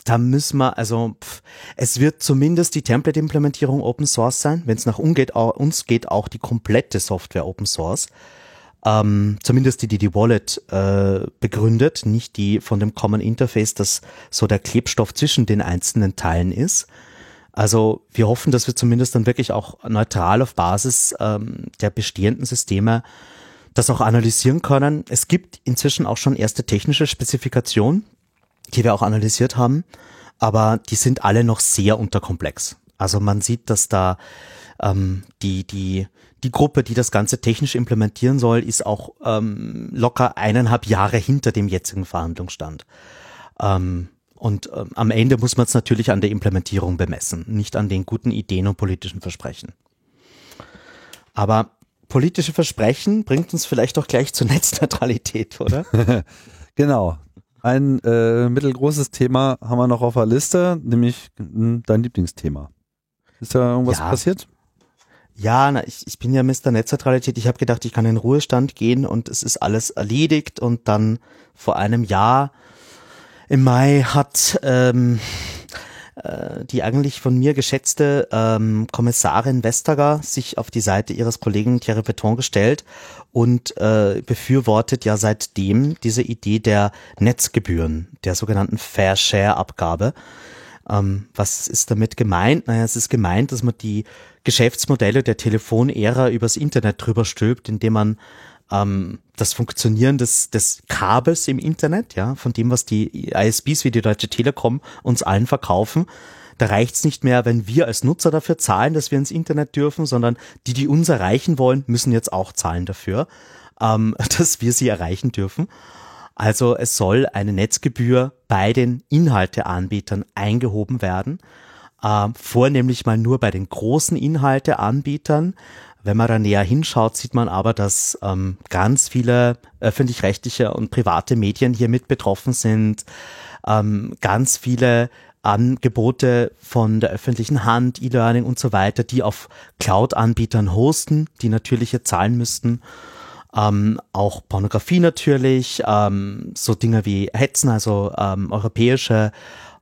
da müssen wir, also pff, es wird zumindest die Template-Implementierung Open Source sein. Wenn es nach uns geht, auch, uns geht auch die komplette Software Open Source. Ähm, zumindest die, die die Wallet äh, begründet, nicht die von dem Common Interface, das so der Klebstoff zwischen den einzelnen Teilen ist. Also wir hoffen, dass wir zumindest dann wirklich auch neutral auf Basis ähm, der bestehenden Systeme das auch analysieren können. Es gibt inzwischen auch schon erste technische Spezifikationen, die wir auch analysiert haben, aber die sind alle noch sehr unterkomplex. Also man sieht, dass da ähm, die, die, die Gruppe, die das Ganze technisch implementieren soll, ist auch ähm, locker eineinhalb Jahre hinter dem jetzigen Verhandlungsstand. Ähm, und ähm, am Ende muss man es natürlich an der Implementierung bemessen, nicht an den guten Ideen und politischen Versprechen. Aber politische Versprechen bringt uns vielleicht auch gleich zur Netzneutralität, oder? genau. Ein äh, mittelgroßes Thema haben wir noch auf der Liste, nämlich mh, hm, dein Lieblingsthema. Ist da irgendwas ja. passiert? Ja, na, ich, ich bin ja Mr. Netzneutralität. Ich habe gedacht, ich kann in Ruhestand gehen und es ist alles erledigt. Und dann vor einem Jahr im Mai hat ähm, äh, die eigentlich von mir geschätzte ähm, Kommissarin Vestager sich auf die Seite ihres Kollegen Thierry Beton gestellt und äh, befürwortet ja seitdem diese Idee der Netzgebühren, der sogenannten Fair Share Abgabe. Ähm, was ist damit gemeint? Naja, es ist gemeint, dass man die Geschäftsmodelle der Telefonära übers Internet drüber stülpt, indem man ähm, das Funktionieren des, des Kabels im Internet, ja, von dem, was die ISBs wie die Deutsche Telekom uns allen verkaufen. Da reicht's nicht mehr, wenn wir als Nutzer dafür zahlen, dass wir ins Internet dürfen, sondern die, die uns erreichen wollen, müssen jetzt auch zahlen dafür, ähm, dass wir sie erreichen dürfen. Also es soll eine Netzgebühr bei den Inhalteanbietern eingehoben werden, äh, vornehmlich mal nur bei den großen Inhalteanbietern, wenn man da näher hinschaut, sieht man aber, dass ähm, ganz viele öffentlich-rechtliche und private Medien hier mit betroffen sind. Ähm, ganz viele Angebote von der öffentlichen Hand, E-Learning und so weiter, die auf Cloud-Anbietern hosten, die natürlich hier zahlen müssten. Ähm, auch Pornografie natürlich, ähm, so Dinge wie Hetzen, also ähm, europäische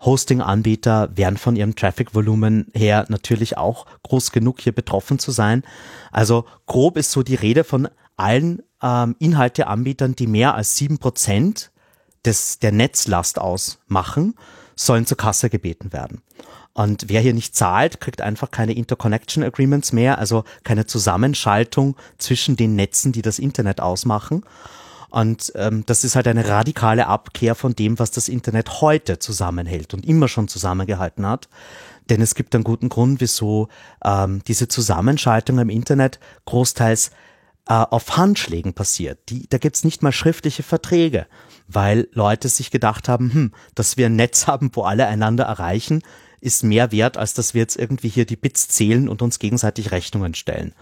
Hosting-Anbieter werden von ihrem Traffic-Volumen her natürlich auch groß genug, hier betroffen zu sein. Also grob ist so die Rede von allen ähm, Inhalteanbietern, die mehr als sieben Prozent des, der Netzlast ausmachen, sollen zur Kasse gebeten werden. Und wer hier nicht zahlt, kriegt einfach keine Interconnection Agreements mehr, also keine Zusammenschaltung zwischen den Netzen, die das Internet ausmachen. Und ähm, das ist halt eine radikale Abkehr von dem, was das Internet heute zusammenhält und immer schon zusammengehalten hat. Denn es gibt einen guten Grund, wieso ähm, diese Zusammenschaltung im Internet großteils äh, auf Handschlägen passiert. Die, da gibt's nicht mal schriftliche Verträge, weil Leute sich gedacht haben, hm, dass wir ein Netz haben, wo alle einander erreichen, ist mehr wert, als dass wir jetzt irgendwie hier die Bits zählen und uns gegenseitig Rechnungen stellen.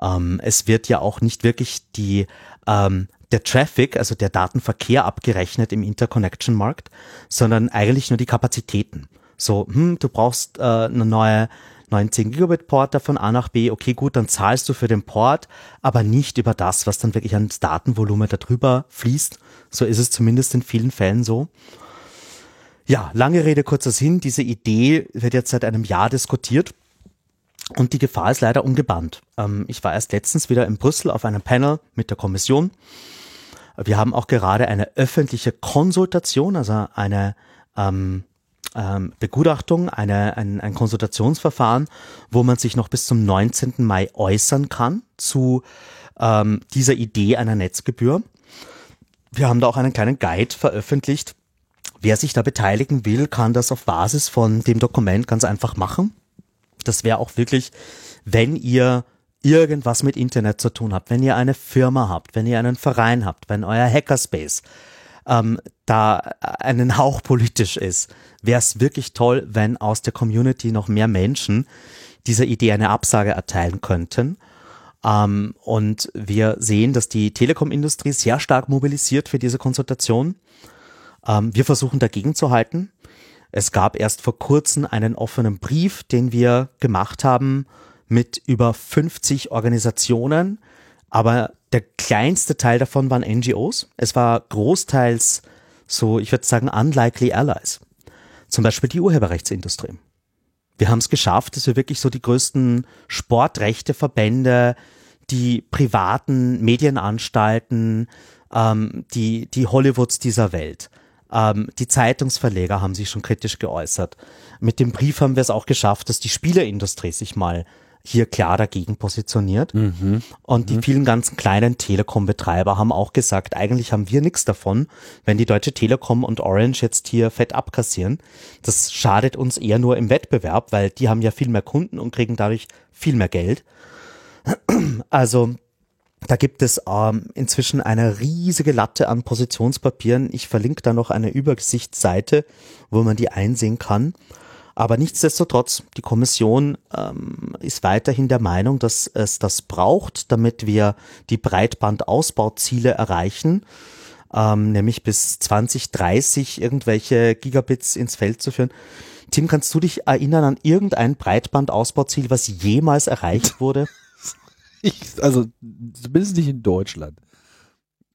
Ähm, es wird ja auch nicht wirklich die ähm, der Traffic, also der Datenverkehr abgerechnet im Interconnection-Markt, sondern eigentlich nur die Kapazitäten. So, hm, du brauchst äh, eine neue 19 Gigabit Port von A nach B, okay gut, dann zahlst du für den Port, aber nicht über das, was dann wirklich ans Datenvolumen darüber fließt. So ist es zumindest in vielen Fällen so. Ja, lange Rede, kurzer Sinn. Diese Idee wird jetzt seit einem Jahr diskutiert Und die Gefahr ist leider ungebannt. Ähm, ich war erst letztens wieder in Brüssel auf einem Panel mit der Kommission. Wir haben auch gerade eine öffentliche Konsultation, also eine ähm, ähm, Begutachtung, eine, ein, ein Konsultationsverfahren, wo man sich noch bis zum 19. Mai äußern kann zu ähm, dieser Idee einer Netzgebühr. Wir haben da auch einen kleinen Guide veröffentlicht. Wer sich da beteiligen will, kann das auf Basis von dem Dokument ganz einfach machen. Das wäre auch wirklich, wenn ihr irgendwas mit Internet zu tun habt, wenn ihr eine Firma habt, wenn ihr einen Verein habt, wenn euer Hackerspace ähm, da einen Hauch politisch ist, wäre es wirklich toll, wenn aus der Community noch mehr Menschen dieser Idee eine Absage erteilen könnten. Ähm, und wir sehen, dass die Telekom-Industrie sehr stark mobilisiert für diese Konsultation. Ähm, wir versuchen dagegen zu halten. Es gab erst vor kurzem einen offenen Brief, den wir gemacht haben mit über 50 Organisationen, aber der kleinste Teil davon waren NGOs. Es war großteils so, ich würde sagen, unlikely allies. Zum Beispiel die Urheberrechtsindustrie. Wir haben es geschafft, dass wir wirklich so die größten Sportrechteverbände, die privaten Medienanstalten, ähm, die, die Hollywoods dieser Welt, ähm, die Zeitungsverleger haben sich schon kritisch geäußert. Mit dem Brief haben wir es auch geschafft, dass die Spieleindustrie sich mal hier klar dagegen positioniert. Mhm. Und die mhm. vielen ganzen kleinen Telekom-Betreiber haben auch gesagt, eigentlich haben wir nichts davon, wenn die Deutsche Telekom und Orange jetzt hier fett abkassieren. Das schadet uns eher nur im Wettbewerb, weil die haben ja viel mehr Kunden und kriegen dadurch viel mehr Geld. Also da gibt es ähm, inzwischen eine riesige Latte an Positionspapieren. Ich verlinke da noch eine Übersichtsseite, wo man die einsehen kann. Aber nichtsdestotrotz, die Kommission ähm, ist weiterhin der Meinung, dass es das braucht, damit wir die Breitbandausbauziele erreichen, ähm, nämlich bis 2030 irgendwelche Gigabits ins Feld zu führen. Tim, kannst du dich erinnern an irgendein Breitbandausbauziel, was jemals erreicht wurde? Ich, also zumindest nicht in Deutschland.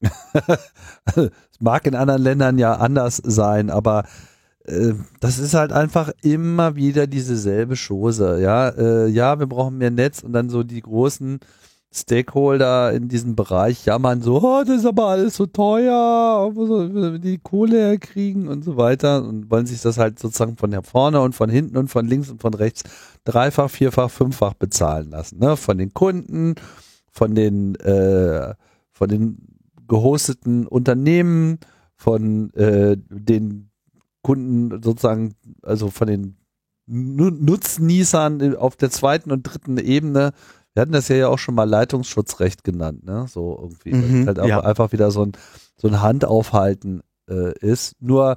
es mag in anderen Ländern ja anders sein, aber das ist halt einfach immer wieder dieselbe Chose, ja. Äh, ja, wir brauchen mehr Netz und dann so die großen Stakeholder in diesem Bereich jammern so, oh, das ist aber alles so teuer, wo soll die Kohle herkriegen und so weiter und wollen sich das halt sozusagen von vorne und von hinten und von links und von rechts dreifach, vierfach, fünffach bezahlen lassen, ne? Von den Kunden, von den, äh, von den gehosteten Unternehmen, von äh, den Kunden sozusagen, also von den Nutznießern auf der zweiten und dritten Ebene. Wir hatten das ja auch schon mal Leitungsschutzrecht genannt, ne? So irgendwie. Mhm, halt ja. einfach wieder so ein, so ein Handaufhalten äh, ist. Nur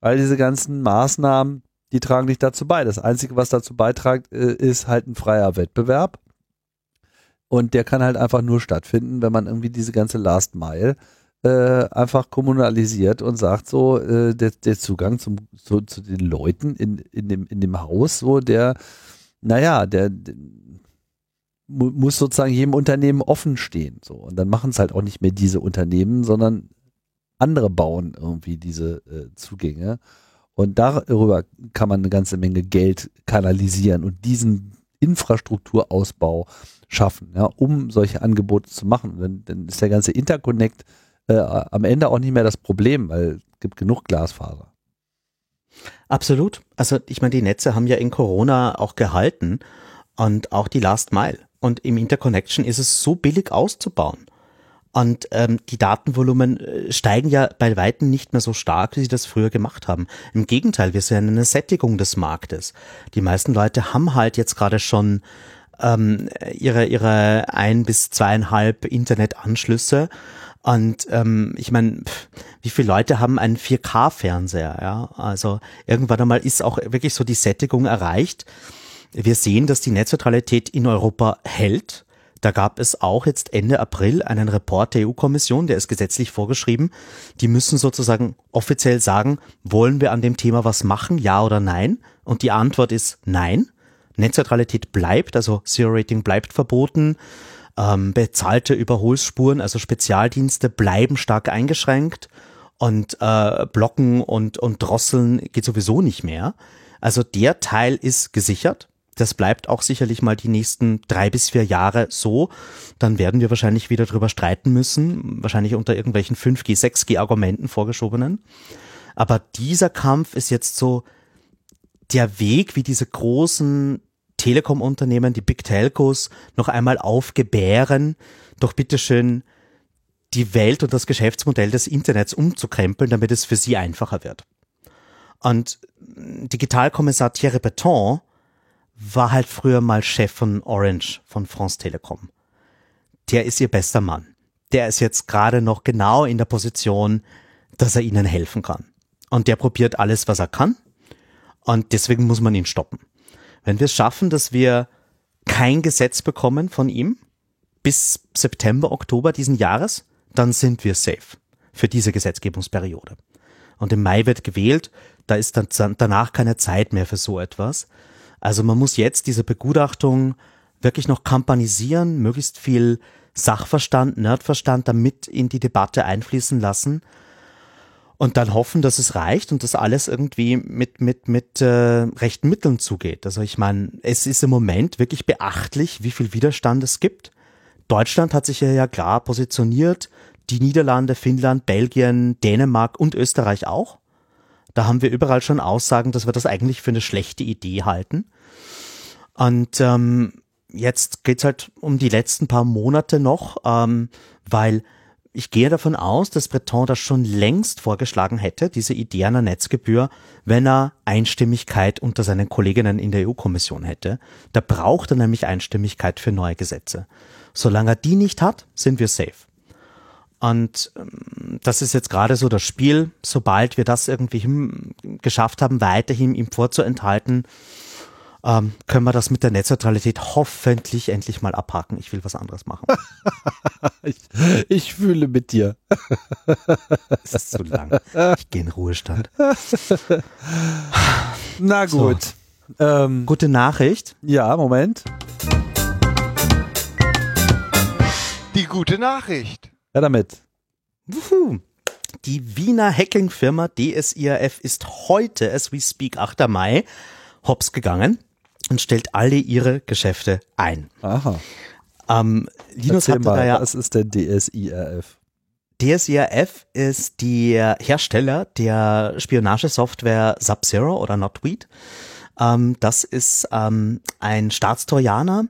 all diese ganzen Maßnahmen, die tragen nicht dazu bei. Das Einzige, was dazu beiträgt, äh, ist halt ein freier Wettbewerb. Und der kann halt einfach nur stattfinden, wenn man irgendwie diese ganze Last Mile äh, einfach kommunalisiert und sagt so, äh, der, der Zugang zum, zu, zu den Leuten in, in, dem, in dem Haus, so der, naja, der, der muss sozusagen jedem Unternehmen offen stehen. So. Und dann machen es halt auch nicht mehr diese Unternehmen, sondern andere bauen irgendwie diese äh, Zugänge. Und darüber kann man eine ganze Menge Geld kanalisieren und diesen Infrastrukturausbau schaffen, ja, um solche Angebote zu machen. Dann, dann ist der ganze Interconnect äh, am Ende auch nicht mehr das Problem, weil es gibt genug Glasfaser. Absolut. Also ich meine, die Netze haben ja in Corona auch gehalten und auch die Last Mile. Und im Interconnection ist es so billig auszubauen. Und ähm, die Datenvolumen äh, steigen ja bei Weitem nicht mehr so stark, wie sie das früher gemacht haben. Im Gegenteil, wir sehen eine Sättigung des Marktes. Die meisten Leute haben halt jetzt gerade schon ähm, ihre, ihre ein bis zweieinhalb Internetanschlüsse und ähm, ich meine, wie viele Leute haben einen 4K-Fernseher? Ja, also irgendwann einmal ist auch wirklich so die Sättigung erreicht. Wir sehen, dass die Netzneutralität in Europa hält. Da gab es auch jetzt Ende April einen Report der EU-Kommission, der ist gesetzlich vorgeschrieben. Die müssen sozusagen offiziell sagen, wollen wir an dem Thema was machen, ja oder nein? Und die Antwort ist nein. Netzneutralität bleibt, also Zero Rating bleibt verboten. Ähm, bezahlte Überholspuren, also Spezialdienste, bleiben stark eingeschränkt und äh, Blocken und, und Drosseln geht sowieso nicht mehr. Also der Teil ist gesichert. das bleibt auch sicherlich mal die nächsten drei bis vier Jahre so, dann werden wir wahrscheinlich wieder drüber streiten müssen, wahrscheinlich unter irgendwelchen 5G, 6G Argumenten vorgeschobenen. Aber dieser Kampf ist jetzt so der Weg, wie diese großen Telekom-Unternehmen, die Big Telcos, noch einmal aufgebären, doch bitteschön die Welt und das Geschäftsmodell des Internets umzukrempeln, damit es für sie einfacher wird. Und Digitalkommissar Thierry Breton war halt früher mal Chef von Orange, von France Telekom. Der ist ihr bester Mann. Der ist jetzt gerade noch genau in der Position, dass er ihnen helfen kann. Und der probiert alles, was er kann. Und deswegen muss man ihn stoppen. Wenn wir es schaffen, dass wir kein Gesetz bekommen von ihm bis September, Oktober diesen Jahres, dann sind wir safe für diese Gesetzgebungsperiode. Und im Mai wird gewählt, da ist dann danach keine Zeit mehr für so etwas. Also man muss jetzt diese Begutachtung wirklich noch kampanisieren, möglichst viel Sachverstand, Nerdverstand damit in die Debatte einfließen lassen und dann hoffen, dass es reicht und dass alles irgendwie mit mit mit äh, rechten Mitteln zugeht. Also ich meine, es ist im Moment wirklich beachtlich, wie viel Widerstand es gibt. Deutschland hat sich ja, ja klar positioniert, die Niederlande, Finnland, Belgien, Dänemark und Österreich auch. Da haben wir überall schon Aussagen, dass wir das eigentlich für eine schlechte Idee halten. Und ähm, jetzt geht's halt um die letzten paar Monate noch, ähm, weil ich gehe davon aus, dass Breton das schon längst vorgeschlagen hätte, diese Idee einer Netzgebühr, wenn er Einstimmigkeit unter seinen Kolleginnen in der EU-Kommission hätte. Da braucht er nämlich Einstimmigkeit für neue Gesetze. Solange er die nicht hat, sind wir safe. Und ähm, das ist jetzt gerade so das Spiel. Sobald wir das irgendwie geschafft haben, weiterhin ihm vorzuenthalten, ähm, können wir das mit der Netzneutralität hoffentlich endlich mal abhaken. Ich will was anderes machen. ich, ich fühle mit dir. Es ist zu lang. Ich gehe in Ruhestand. Na gut. So. Ähm, Gute Nachricht. Ja, Moment. Die gute Nachricht. Ja, damit. Wuhu. Die Wiener Hacking-Firma DSIRF ist heute, as we speak, 8. Mai, hops gegangen und stellt alle ihre Geschäfte ein. Aha. Ähm, Linus Erzähl hatte mal, da ja. Was ist denn DSIRF? DSIRF ist der Hersteller der Spionagesoftware Sub-Zero oder Notweed. Ähm, das ist ähm, ein Staatstrojaner,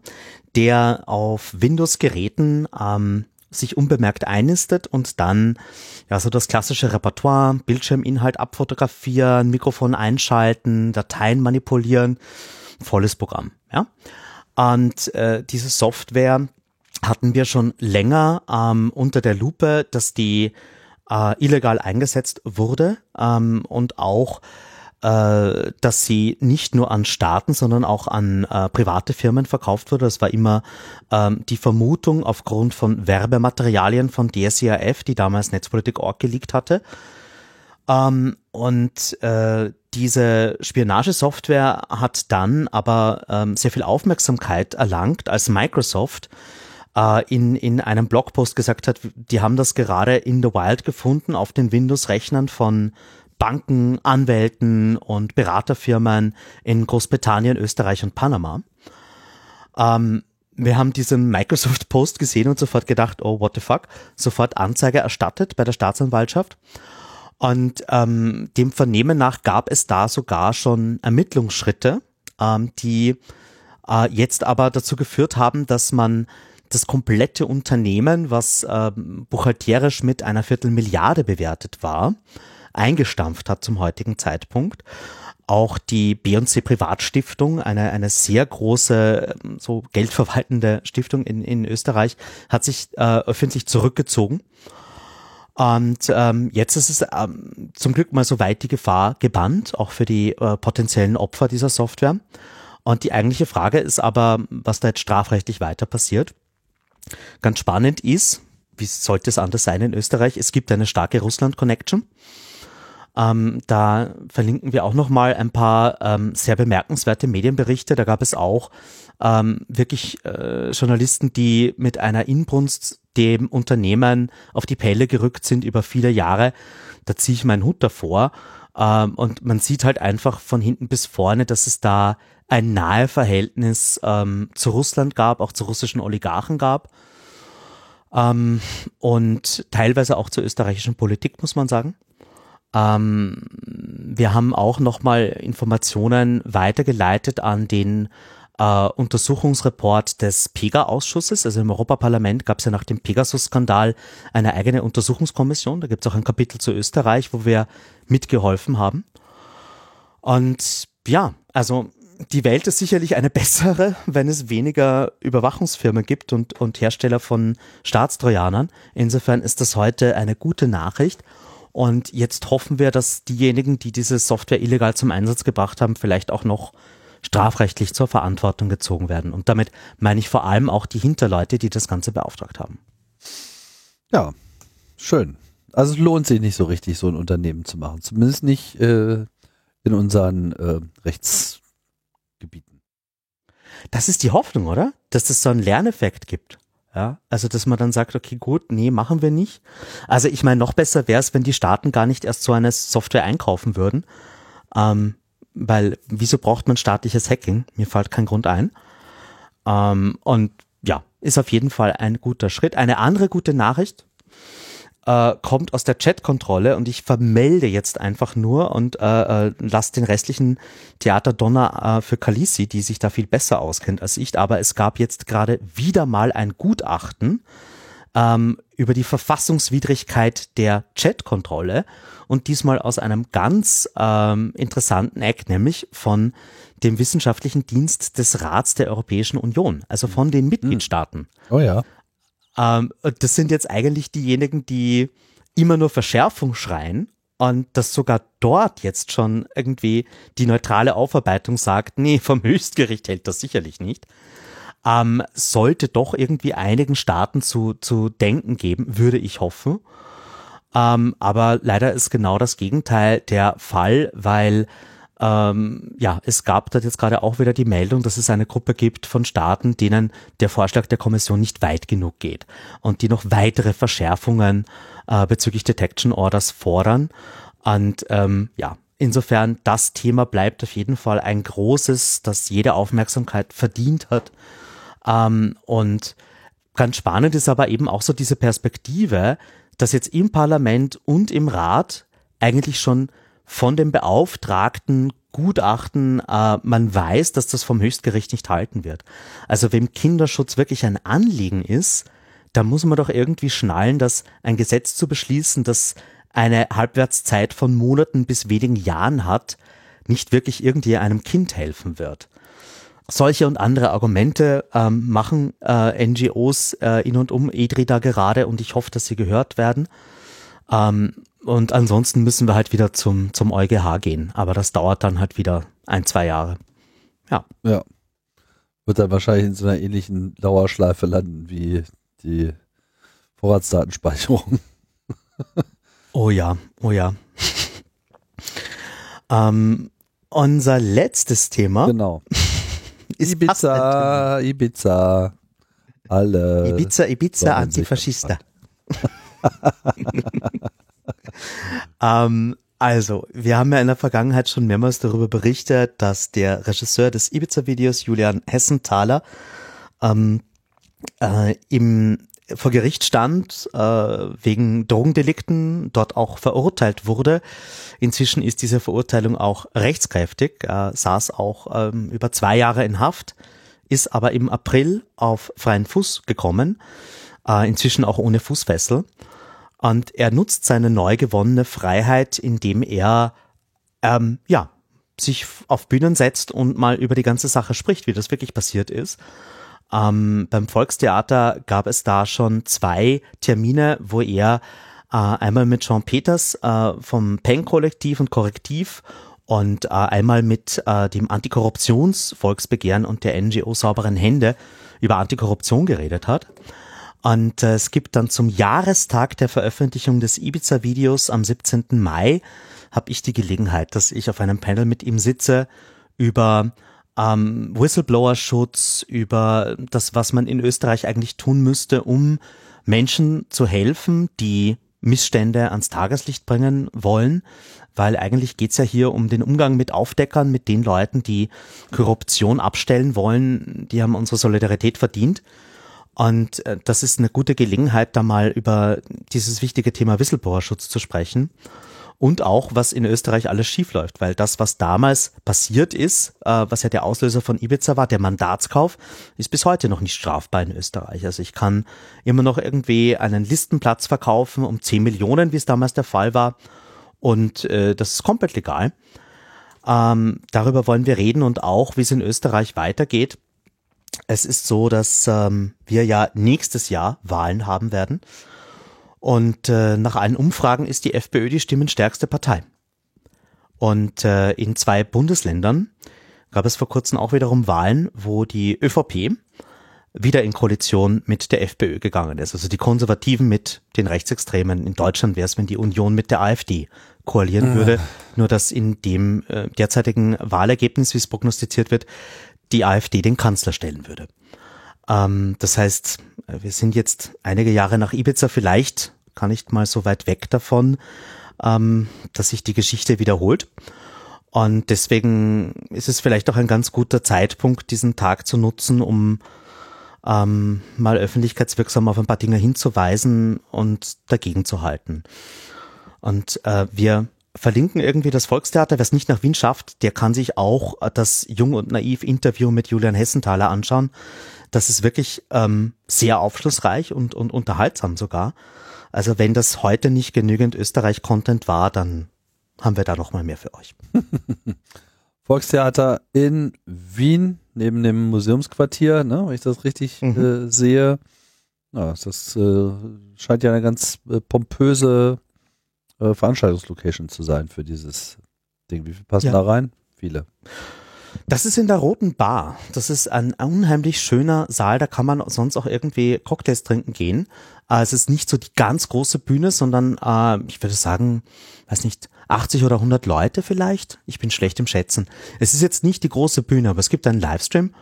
der auf Windows-Geräten ähm, sich unbemerkt einnistet und dann ja so das klassische Repertoire, Bildschirminhalt abfotografieren, Mikrofon einschalten, Dateien manipulieren, volles Programm. Ja, und äh, diese Software hatten wir schon länger ähm, unter der Lupe, dass die äh, illegal eingesetzt wurde ähm, und auch äh, dass sie nicht nur an Staaten, sondern auch an äh, private Firmen verkauft wurde. Das war immer ähm, die Vermutung aufgrund von Werbematerialien von DSIRF, die damals Netzpolitik.org geleakt hatte. Ähm, und äh, diese Spionagesoftware hat dann aber ähm, sehr viel Aufmerksamkeit erlangt, als Microsoft äh, in, in einem Blogpost gesagt hat, die haben das gerade in the wild gefunden auf den Windows-Rechnern von Banken, Anwälten und Beraterfirmen in Großbritannien, Österreich und Panama. Ähm, wir haben diesen Microsoft-Post gesehen und sofort gedacht, oh, what the fuck, sofort Anzeige erstattet bei der Staatsanwaltschaft. Und ähm, dem Vernehmen nach gab es da sogar schon Ermittlungsschritte, ähm, die äh, jetzt aber dazu geführt haben, dass man das komplette Unternehmen, was äh, buchhalterisch mit einer Viertelmilliarde bewertet war, eingestampft hat zum heutigen Zeitpunkt. Auch die B&C Privatstiftung, eine, eine sehr große, ähm, so geldverwaltende Stiftung in, in Österreich, hat sich äh, öffentlich zurückgezogen. Und ähm, jetzt ist es ähm, zum Glück mal so weit die Gefahr gebannt, auch für die äh, potenziellen Opfer dieser Software. Und die eigentliche Frage ist aber, was da jetzt strafrechtlich weiter passiert. Ganz spannend ist, wie sollte es anders sein in Österreich, es gibt eine starke Russland-Connection. Ähm, da verlinken wir auch nochmal ein paar ähm, sehr bemerkenswerte Medienberichte. Da gab es auch ähm, wirklich äh, Journalisten, die mit einer Inbrunst dem Unternehmen auf die Pelle gerückt sind über viele Jahre. Da ziehe ich meinen Hut davor. Ähm, und man sieht halt einfach von hinten bis vorne, dass es da ein nahe Verhältnis ähm, zu Russland gab, auch zu russischen Oligarchen gab ähm, und teilweise auch zur österreichischen Politik, muss man sagen. Wir haben auch nochmal Informationen weitergeleitet an den äh, Untersuchungsreport des PEGA-Ausschusses. Also im Europaparlament gab es ja nach dem Pegasus-Skandal eine eigene Untersuchungskommission. Da gibt es auch ein Kapitel zu Österreich, wo wir mitgeholfen haben. Und ja, also die Welt ist sicherlich eine bessere, wenn es weniger Überwachungsfirmen gibt und, und Hersteller von Staatstrojanern. Insofern ist das heute eine gute Nachricht. Und jetzt hoffen wir, dass diejenigen, die diese Software illegal zum Einsatz gebracht haben, vielleicht auch noch strafrechtlich zur Verantwortung gezogen werden. Und damit meine ich vor allem auch die Hinterleute, die das Ganze beauftragt haben. Ja, schön. Also es lohnt sich nicht so richtig, so ein Unternehmen zu machen. Zumindest nicht äh, in unseren äh, Rechtsgebieten. Das ist die Hoffnung, oder? Dass es so einen Lerneffekt gibt. Ja, also dass man dann sagt, okay, gut, nee, machen wir nicht. Also ich meine, noch besser wäre es, wenn die Staaten gar nicht erst so eine Software einkaufen würden. Ähm, weil wieso braucht man staatliches Hacking? Mir fällt kein Grund ein. Ähm, und ja, ist auf jeden Fall ein guter Schritt. Eine andere gute Nachricht äh, kommt aus der Chat-Kontrolle und ich vermelde jetzt einfach nur und äh, äh, lasse den restlichen Theaterdonner äh, für Kalisi, die sich da viel besser auskennt als ich. Aber es gab jetzt gerade wieder mal ein Gutachten ähm, über die Verfassungswidrigkeit der Chat-Kontrolle und diesmal aus einem ganz ähm, interessanten Eck, nämlich von dem wissenschaftlichen Dienst des Rats der Europäischen Union, also von den Mitgliedstaaten. Oh ja. Ähm, das sind jetzt eigentlich diejenigen, die immer nur Verschärfung schreien und dass sogar dort jetzt schon irgendwie die neutrale Aufarbeitung sagt, nee, vom Höchstgericht hält das sicherlich nicht, ähm, sollte doch irgendwie einigen Staaten zu, zu denken geben, würde ich hoffen. Ähm, aber leider ist genau das Gegenteil der Fall, weil ähm, ja, es gab dort jetzt gerade auch wieder die Meldung, dass es eine Gruppe gibt von Staaten, denen der Vorschlag der Kommission nicht weit genug geht und die noch weitere Verschärfungen äh, bezüglich Detection Orders fordern. Und ähm, ja, insofern das Thema bleibt auf jeden Fall ein großes, das jede Aufmerksamkeit verdient hat. Ähm, und ganz spannend ist aber eben auch so diese Perspektive, dass jetzt im Parlament und im Rat eigentlich schon von dem beauftragten Gutachten äh, man weiß, dass das vom Höchstgericht nicht halten wird. Also wem Kinderschutz wirklich ein Anliegen ist, da muss man doch irgendwie schnallen, dass ein Gesetz zu beschließen, das eine Halbwertszeit von Monaten bis wenigen Jahren hat, nicht wirklich irgendwie einem Kind helfen wird. Solche und andere Argumente ähm, machen äh, NGOs äh, in und um EDRI da gerade und ich hoffe, dass sie gehört werden. Ähm, und ansonsten müssen wir halt wieder zum, zum EuGH gehen. Aber das dauert dann halt wieder ein, zwei Jahre. Ja. Ja. Wird dann wahrscheinlich in so einer ähnlichen Dauerschleife landen wie die Vorratsdatenspeicherung. oh ja, oh ja. ähm, unser letztes Thema. Genau. Ist Ibiza, Ibiza. Alle. Ibiza, Ibiza, Antifaschista. ähm, also, wir haben ja in der Vergangenheit schon mehrmals darüber berichtet, dass der Regisseur des Ibiza-Videos, Julian Hessenthaler, ähm, äh, im vor Gericht stand, äh, wegen Drogendelikten dort auch verurteilt wurde. Inzwischen ist diese Verurteilung auch rechtskräftig, er saß auch ähm, über zwei Jahre in Haft, ist aber im April auf freien Fuß gekommen, äh, inzwischen auch ohne Fußfessel. Und er nutzt seine neu gewonnene Freiheit, indem er ähm, ja sich auf Bühnen setzt und mal über die ganze Sache spricht, wie das wirklich passiert ist. Ähm, beim Volkstheater gab es da schon zwei Termine, wo er äh, einmal mit Jean Peters äh, vom PEN-Kollektiv und Korrektiv und äh, einmal mit äh, dem Antikorruptionsvolksbegehren und der NGO Sauberen Hände über Antikorruption geredet hat. Und äh, es gibt dann zum Jahrestag der Veröffentlichung des Ibiza-Videos am 17. Mai habe ich die Gelegenheit, dass ich auf einem Panel mit ihm sitze über ähm, Whistleblower-Schutz, über das, was man in Österreich eigentlich tun müsste, um Menschen zu helfen, die Missstände ans Tageslicht bringen wollen, weil eigentlich geht's ja hier um den Umgang mit Aufdeckern, mit den Leuten, die Korruption abstellen wollen, die haben unsere Solidarität verdient. Und äh, das ist eine gute Gelegenheit, da mal über dieses wichtige Thema Whistleblower-Schutz zu sprechen und auch, was in Österreich alles schiefläuft, weil das, was damals passiert ist, äh, was ja der Auslöser von Ibiza war, der Mandatskauf, ist bis heute noch nicht strafbar in Österreich. Also ich kann immer noch irgendwie einen Listenplatz verkaufen um 10 Millionen, wie es damals der Fall war, und äh, das ist komplett legal. Ähm, darüber wollen wir reden und auch, wie es in Österreich weitergeht. Es ist so, dass ähm, wir ja nächstes Jahr Wahlen haben werden. Und äh, nach allen Umfragen ist die FPÖ die stimmenstärkste Partei. Und äh, in zwei Bundesländern gab es vor kurzem auch wiederum Wahlen, wo die ÖVP wieder in Koalition mit der FPÖ gegangen ist. Also die Konservativen mit den Rechtsextremen. In Deutschland wäre es, wenn die Union mit der AfD koalieren ah. würde. Nur dass in dem äh, derzeitigen Wahlergebnis, wie es prognostiziert wird, die AfD den Kanzler stellen würde. Ähm, das heißt, wir sind jetzt einige Jahre nach Ibiza vielleicht gar nicht mal so weit weg davon, ähm, dass sich die Geschichte wiederholt. Und deswegen ist es vielleicht auch ein ganz guter Zeitpunkt, diesen Tag zu nutzen, um ähm, mal öffentlichkeitswirksam auf ein paar Dinge hinzuweisen und dagegen zu halten. Und äh, wir verlinken irgendwie das Volkstheater. Wer es nicht nach Wien schafft, der kann sich auch das Jung und Naiv Interview mit Julian Hessenthaler anschauen. Das ist wirklich ähm, sehr aufschlussreich und, und unterhaltsam sogar. Also wenn das heute nicht genügend Österreich-Content war, dann haben wir da noch mal mehr für euch. Volkstheater in Wien, neben dem Museumsquartier, ne, wenn ich das richtig mhm. äh, sehe. Ja, das äh, scheint ja eine ganz äh, pompöse äh, Veranstaltungslocation zu sein für dieses Ding. Wie viel passen ja. da rein? Viele. Das ist in der Roten Bar. Das ist ein unheimlich schöner Saal. Da kann man sonst auch irgendwie Cocktails trinken gehen. Äh, es ist nicht so die ganz große Bühne, sondern äh, ich würde sagen, weiß nicht, 80 oder 100 Leute vielleicht. Ich bin schlecht im Schätzen. Es ist jetzt nicht die große Bühne, aber es gibt einen Livestream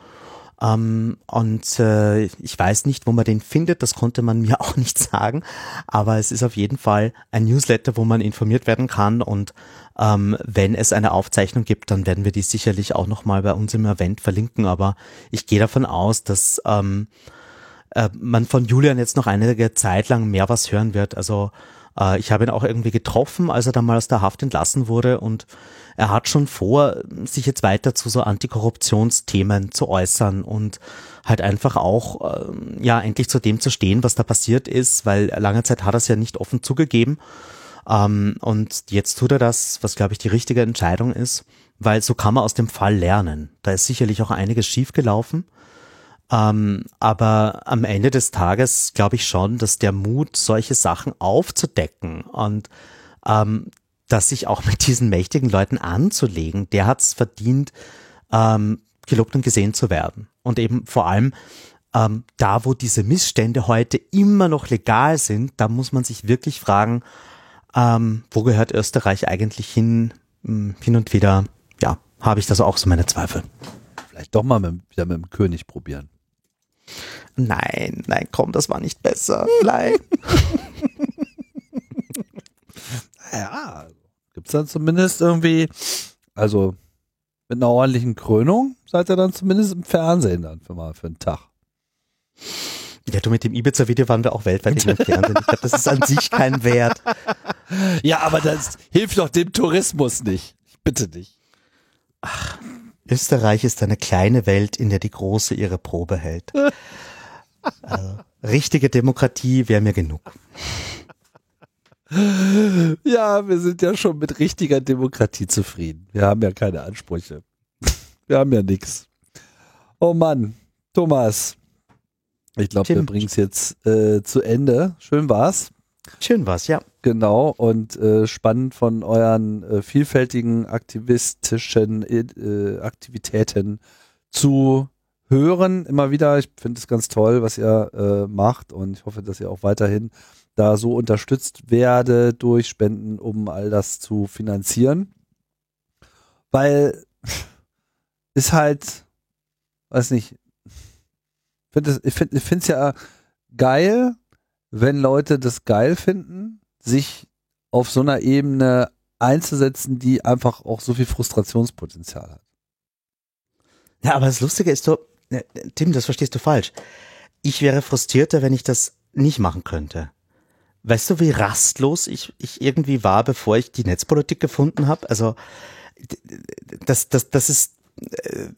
ähm, und äh, ich weiß nicht, wo man den findet, das konnte man mir auch nicht sagen, aber es ist auf jeden Fall ein Newsletter, wo man informiert werden kann und ähm, wenn es eine Aufzeichnung gibt, dann werden wir die sicherlich auch nochmal bei uns im Event verlinken, aber ich gehe davon aus, dass ähm, äh, man von Julian jetzt noch einige Zeit lang mehr was hören wird. Also äh, ich habe ihn auch irgendwie getroffen, als er dann mal aus der Haft entlassen wurde und er hat schon vor, sich jetzt weiter zu so Antikorruptionsthemen zu äußern und halt einfach auch, äh, ja, endlich zu dem zu stehen, was da passiert ist, weil lange Zeit hat er es ja nicht offen zugegeben. Ähm, und jetzt tut er das, was glaube ich die richtige Entscheidung ist, weil so kann man aus dem Fall lernen. Da ist sicherlich auch einiges schiefgelaufen. Ähm, aber am Ende des Tages glaube ich schon, dass der Mut, solche Sachen aufzudecken und ähm, dass sich auch mit diesen mächtigen Leuten anzulegen, der hat es verdient, ähm, gelobt und gesehen zu werden. Und eben vor allem ähm, da, wo diese Missstände heute immer noch legal sind, da muss man sich wirklich fragen, ähm, wo gehört Österreich eigentlich hin? Hm, hin und wieder, ja, habe ich da so auch so meine Zweifel. Vielleicht doch mal mit, wieder mit dem König probieren. Nein, nein, komm, das war nicht besser. Nein. ja, Gibt es dann zumindest irgendwie, also mit einer ordentlichen Krönung, seid ihr dann zumindest im Fernsehen dann für mal für einen Tag. Ja, du mit dem Ibiza-Video waren wir auch weltweit im Fernsehen. Ich glaube, das ist an sich kein Wert. Ja, aber das hilft doch dem Tourismus nicht. Bitte nicht. Ach, Österreich ist eine kleine Welt, in der die Große ihre Probe hält. Also, richtige Demokratie wäre mir genug. Ja, wir sind ja schon mit richtiger Demokratie zufrieden. Wir haben ja keine Ansprüche. Wir haben ja nichts. Oh Mann, Thomas. Ich glaube, wir bringen es jetzt äh, zu Ende. Schön war's. Schön war's, ja. Genau, und äh, spannend von euren äh, vielfältigen aktivistischen äh, Aktivitäten zu hören. Immer wieder. Ich finde es ganz toll, was ihr äh, macht und ich hoffe, dass ihr auch weiterhin da so unterstützt werde durch Spenden, um all das zu finanzieren. Weil ist halt, weiß nicht, find ich finde es ja geil, wenn Leute das geil finden, sich auf so einer Ebene einzusetzen, die einfach auch so viel Frustrationspotenzial hat. Ja, aber das Lustige ist so, äh, Tim, das verstehst du falsch. Ich wäre frustrierter, wenn ich das nicht machen könnte. Weißt du, wie rastlos ich, ich irgendwie war, bevor ich die Netzpolitik gefunden habe? Also das, das, das ist äh,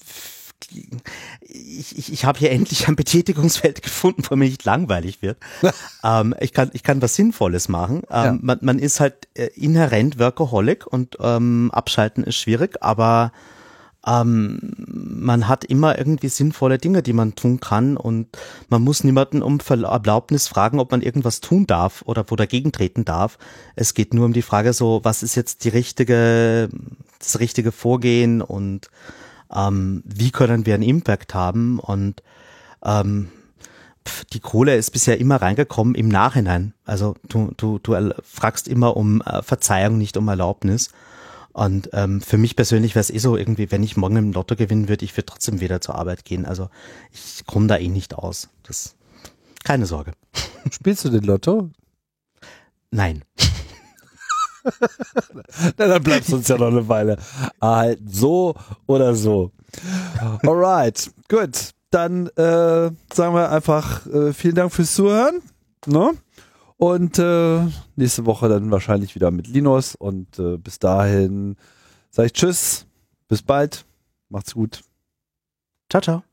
ich, ich, ich habe hier endlich ein Betätigungsfeld gefunden, wo mir nicht langweilig wird. ähm, ich, kann, ich kann was Sinnvolles machen. Ähm, ja. man, man ist halt äh, inhärent Workaholic und ähm, abschalten ist schwierig, aber ähm, man hat immer irgendwie sinnvolle Dinge, die man tun kann und man muss niemanden um Erlaubnis fragen, ob man irgendwas tun darf oder wo dagegen treten darf. Es geht nur um die Frage so, was ist jetzt die richtige, das richtige Vorgehen und ähm, wie können wir einen Impact haben und ähm, die Kohle ist bisher immer reingekommen im Nachhinein. Also du, du, du fragst immer um äh, Verzeihung, nicht um Erlaubnis. Und ähm, für mich persönlich wäre es eh so irgendwie, wenn ich morgen im Lotto gewinnen würde, ich würde trotzdem wieder zur Arbeit gehen. Also ich komme da eh nicht aus. Das keine Sorge. Spielst du den Lotto? Nein. Na, dann bleibst du uns ja noch eine Weile erhalten. So oder so. Alright, gut. Dann äh, sagen wir einfach äh, vielen Dank fürs Zuhören. Ne? Und äh, nächste Woche dann wahrscheinlich wieder mit Linus. Und äh, bis dahin sage ich Tschüss. Bis bald. Macht's gut. Ciao, ciao.